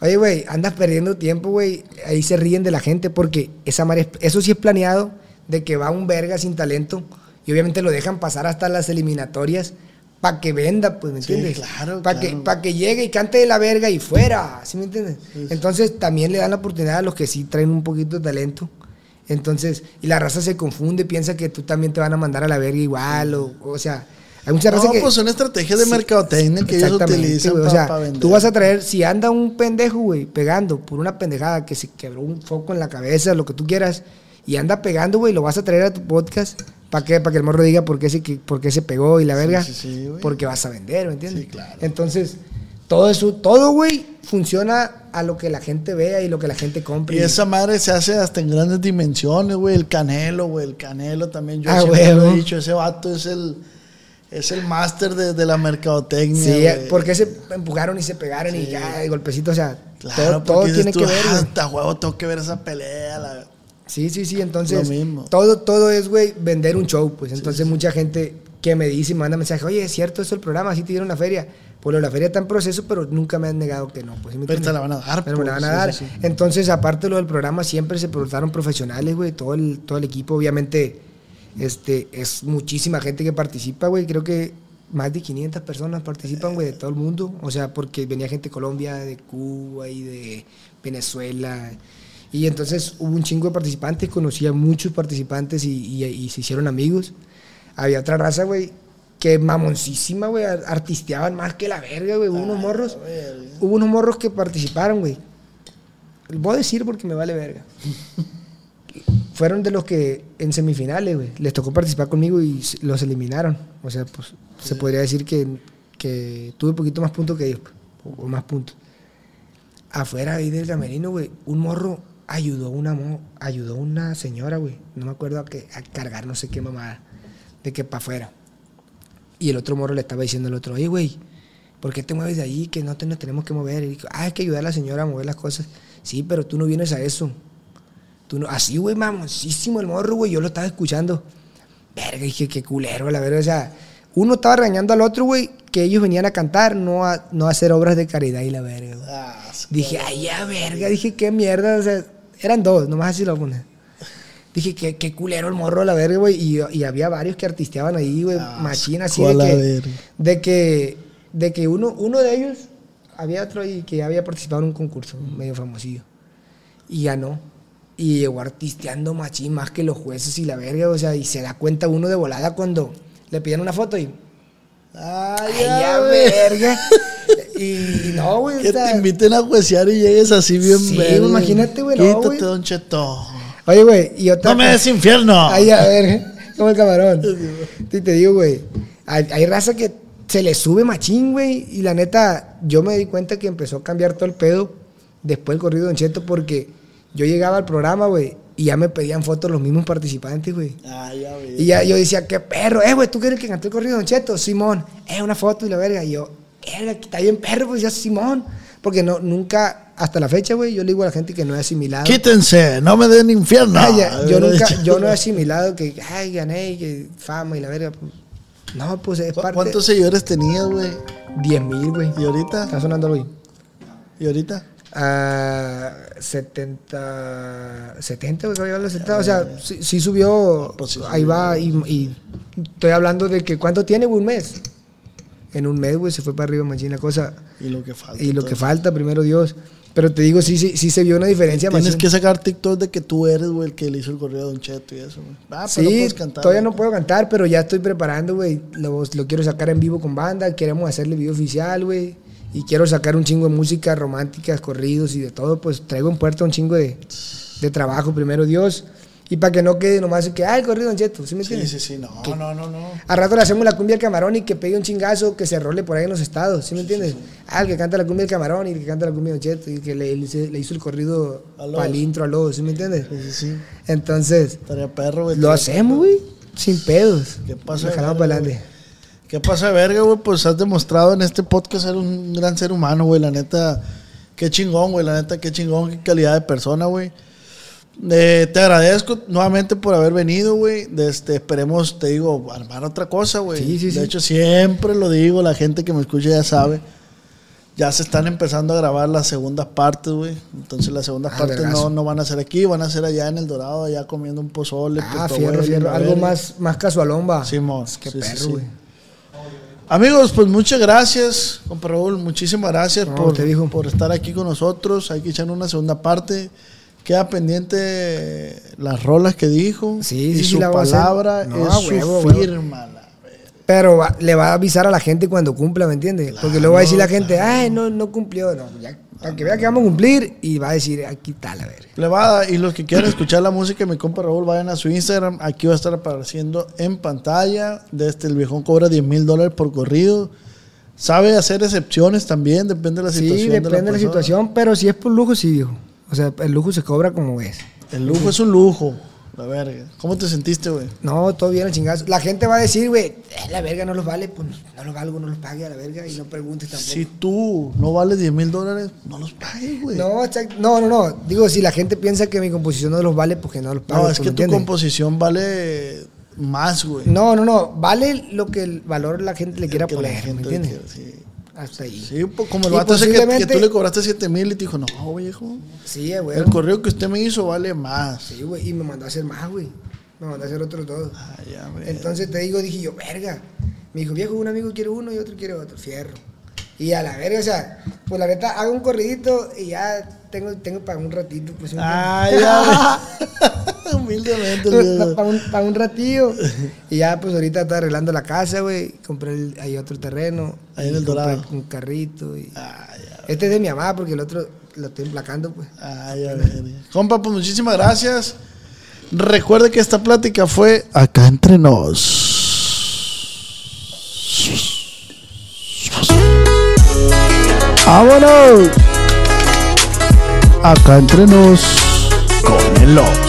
Oye, güey, andas perdiendo tiempo, güey. Ahí se ríen de la gente porque esa madre es- eso sí es planeado de que va un verga sin talento y obviamente lo dejan pasar hasta las eliminatorias para que venda, pues, ¿me Sí, entiendes? claro, Para claro. que, pa' que llegue y cante de la verga y fuera, ¿sí me entiendes? Entonces también le dan la oportunidad a los que sí traen un poquito de talento. Entonces, y la raza se confunde, piensa que tú también te van a mandar a la verga igual, o, o sea, hay mucha raza No, que... pues son estrategias de Sí, mercadotecnia que ellos utilizan güey, para O sea, vender. tú vas a traer, si anda un pendejo, güey, pegando por una pendejada que se quebró un foco en la cabeza, lo que tú quieras, y anda pegando, güey, lo vas a traer a tu podcast, ¿para qué? Para que el morro diga por qué se, por qué se pegó y la verga, sí, sí, güey. porque vas a vender, ¿me entiendes? Sí, claro. Entonces, todo eso, todo, güey, funciona a lo que la gente vea y lo que la gente compre. Y esa madre se hace hasta en grandes dimensiones, güey. El Canelo, güey. El Canelo también. Yo Ah, siempre lo he dicho. Ese vato es el, es el máster de, de la mercadotecnia. Sí, güey. porque se empujaron y se pegaron y ya, de golpecito, o sea, Claro, todo, todo tiene tú, que ver, "Ah, güey. hasta huevo, tengo que ver esa pelea. la-". Sí, sí, sí, entonces Lo mismo. todo todo es, güey, vender un show, pues. Entonces mucha gente que me dice y me manda mensaje, "Oye, es cierto eso el programa, así te dieron la feria." Pues la feria está en proceso, pero nunca me han negado que no, pues. ¿sí me Pero te la van a dar, Pero me la pues, van a sí, dar. sí, sí. Entonces, aparte de lo del programa, siempre se portaron profesionales, güey, todo el todo el equipo, obviamente este es muchísima gente que participa, güey, creo que más de 500 personas participan, güey, de todo el mundo. O sea, porque venía gente de Colombia, de Cuba y de Venezuela. Y entonces hubo un chingo de participantes, conocí a muchos participantes y, y- y se hicieron amigos. Había otra raza, güey, que mamoncísima, güey, ar- artisteaban más que la verga, güey. Hubo unos morros, hubo unos morros que participaron, güey. Voy a decir porque me vale verga. Fueron de los que en semifinales, güey, les tocó participar conmigo y los eliminaron. O sea, pues se podría decir que, que tuve un poquito más puntos que ellos, o más puntos. Afuera ahí del camerino, güey, un morro ayudó una, mo- ayudó una señora, güey, no me acuerdo a, que, a cargar no sé qué mamada, de que para afuera. Y el otro morro le estaba diciendo al otro, oye, güey, ¿por qué te mueves de ahí? Que no te nos tenemos que mover. Y dijo, ah, hay que ayudar a la señora a mover las cosas. Sí, pero tú no vienes a eso. Tú no, así, güey, mamoncísimo el morro, güey. Yo lo estaba escuchando. Verga, dije, qué culero, la verdad. O sea, uno estaba regañando al otro, güey, que ellos venían a cantar, no a, no a hacer obras de caridad y la verga. Ah, Dije, ay, ya, verga. Dije, qué mierda. O sea, eran dos, nomás así lo ponen. Dije, qué, qué culero el morro, la verga, güey. Y, y había varios que artisteaban ahí, güey, Ah, machina, así de la que, de que, de que uno, uno de ellos, había otro ahí que había participado en un concurso medio famosillo. Y ganó. Y llegó artisteando machín más que los jueces y la verga, o sea, y se da cuenta uno de volada cuando le piden una foto y. Ay, ¡Ay, ya, verga! y, no, güey. Que te inviten a juecear y llegues así bien Sí, imagínate, güey, no, Quítate, don Cheto. Oye, güey, y otra No me des infierno. Ay, a ver, como el camarón. Y te digo, güey, hay, hay raza que se le sube machín, güey. Y la neta, yo me di cuenta que empezó a cambiar todo el pedo después del corrido de Don Cheto porque yo llegaba al programa, güey, y ya me pedían fotos los mismos participantes, güey. Ay, ya, güey. Y ya yo decía, qué perro, eh, güey, ¿tú quieres que cantó el corrido de Don Cheto? Simón, eh, una foto y la verga. Y yo, eh, está bien perro, pues ya Simón. Porque no, nunca, hasta la fecha, güey, yo le digo a la gente que no he asimilado. Quítense, no me den infierno. Ah, ya, yo nunca, dicho. yo no he asimilado que, ay, gané, que fama y la verga. No, pues es ¿Cu- parte. ¿Cuántos seguidores tenías, güey? 10 mil, güey. ¿Y ahorita? Está sonando hoy. ¿Y ahorita? Ah, 70, 70, güey, creo que los 70. O sea, sí, sí subió. Pues sí ahí va. Y, y estoy hablando de que, ¿cuánto tiene, güey? Un mes. En un mes, güey, se fue para arriba, machín, la cosa. Y lo que falta. Y lo que falta, primero Dios. Pero te digo, sí, sí, sí se vio una diferencia, Tienes machín. que sacar TikTok de que tú eres, güey, el que le hizo el correo a Don Cheto y eso, güey. Ah, pero Sí, puedes cantar. todavía güey. no puedo cantar, pero ya estoy preparando, güey. Lo, lo quiero sacar en vivo con banda, queremos hacerle video oficial, güey. Y quiero sacar un chingo de música románticas, corridos y de todo. Pues traigo en puerta un chingo de, de trabajo, primero Dios. Y para que no quede nomás que, el corrido Don Cheto, ¿sí me Sí, entiendes? sí, sí. No, no, no, no. A rato le hacemos la cumbia al camarón y que pegue un chingazo que se role por ahí en los estados, ¿sí me entiendes? Ah, el que canta la cumbia del camarón y el que canta la cumbia de Don Cheto y que le, le- hizo el corrido A Lobos. pa'l intro a Lobos, ¿sí me entiendes? Sí, sí, sí. Entonces, Estaría perro, güey. lo hacemos, güey, sin pedos. ¿Qué pasa, Lo jalamos para adelante. ¿Qué pasa, de verga, güey? Pues has demostrado en este podcast ser un gran ser humano, güey. La neta, qué chingón, güey. La neta, qué chingón, qué calidad de persona, güey. Eh, te agradezco nuevamente por haber venido, güey. Este, esperemos, te digo, armar otra cosa, güey. Sí, sí, de sí. hecho, siempre lo digo, la gente que me escucha ya sabe. Ya se están empezando a grabar las segundas partes, güey. Entonces las segundas Ah, partes no, no van a ser aquí, van a ser allá en el Dorado, allá comiendo un pozole. Ah, fierro, fierro. Algo más, más casualón, va. Simón. Qué Sí, sí, perro, güey. Amigos, pues muchas gracias, compa Raúl. Muchísimas gracias No, por, te dijo. por estar aquí con nosotros. Hay que echar una segunda parte. Queda pendiente las rolas que dijo. Sí, y sí, sí, su la a palabra No, es a su huevo, huevo. firma. Pero va- le va a avisar a la gente cuando cumpla, ¿me entiendes? Porque luego va a decir la gente, ay, no, no cumplió. No, ya, para que vea que vamos a cumplir y va a decir, aquí está la verga. Plebada, y los que quieran escuchar la música de mi compa Raúl, vayan a su Instagram. Aquí va a estar apareciendo en pantalla. Desde el viejón cobra 10 mil dólares por corrido. Sabe hacer excepciones también, depende de la Sí, situación. depende de la, situación, pero si es por lujo, sí, viejo. O sea, el lujo se cobra como es. El lujo es un lujo. La verga. ¿Cómo te sentiste, güey? No, todo bien, el chingazo. La gente va a decir, güey, "Eh, la verga no los vale, pues no los valgo, no los pague a la verga y no preguntes tampoco. Si tú no vales 10 mil dólares, no los pagues, güey. No, No, no, no, no. Digo, si la gente piensa que mi composición no los vale, pues que no los pague. es pues, que ¿me tu entiendes? composición vale más, güey. No, no, no. Vale lo que el valor la gente le quiera poner, ¿me entiendes? quiera, sí. Hasta ahí. Sí, como el vato que, tú le cobraste 7 mil y te dijo, no, viejo. Sí, güey. El correo que usted me hizo vale más. Sí, güey. Y me mandó a hacer más, güey. Me mandó a hacer otros dos. Ah, ya, güey. Entonces te digo, dije yo, verga. Me dijo, viejo, un amigo quiere uno y otro quiere otro. Fierro. Y a la verga, o sea, pues la neta, hago un corridito y ya tengo, tengo para un ratito. Pues, ¿me Ah, ya. Humildemente. viejo. para un, pa' un ratillo. Y ya, pues ahorita está arreglando la casa, güey. Compré el- ahí otro terreno. Ahí en el Dorado. Un carrito. Y... Ah, ya. Este es de mi mamá porque el otro lo estoy emplacando, pues. Ah, ya. Compa, pues muchísimas gracias. Recuerde que esta plática fue acá entre nos. ¡Vámonos! Acá entre nos con el Oz.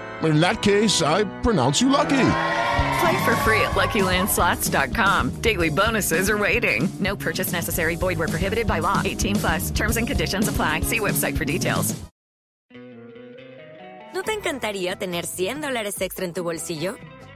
In that case, I pronounce you lucky. Play for free at LuckyLandSlots.com. Daily bonuses are waiting. No purchase necessary. Void where prohibited by law. 18 plus. Terms and conditions apply. See website for details. ¿No te encantaría tener 100 dólares extra en tu bolsillo?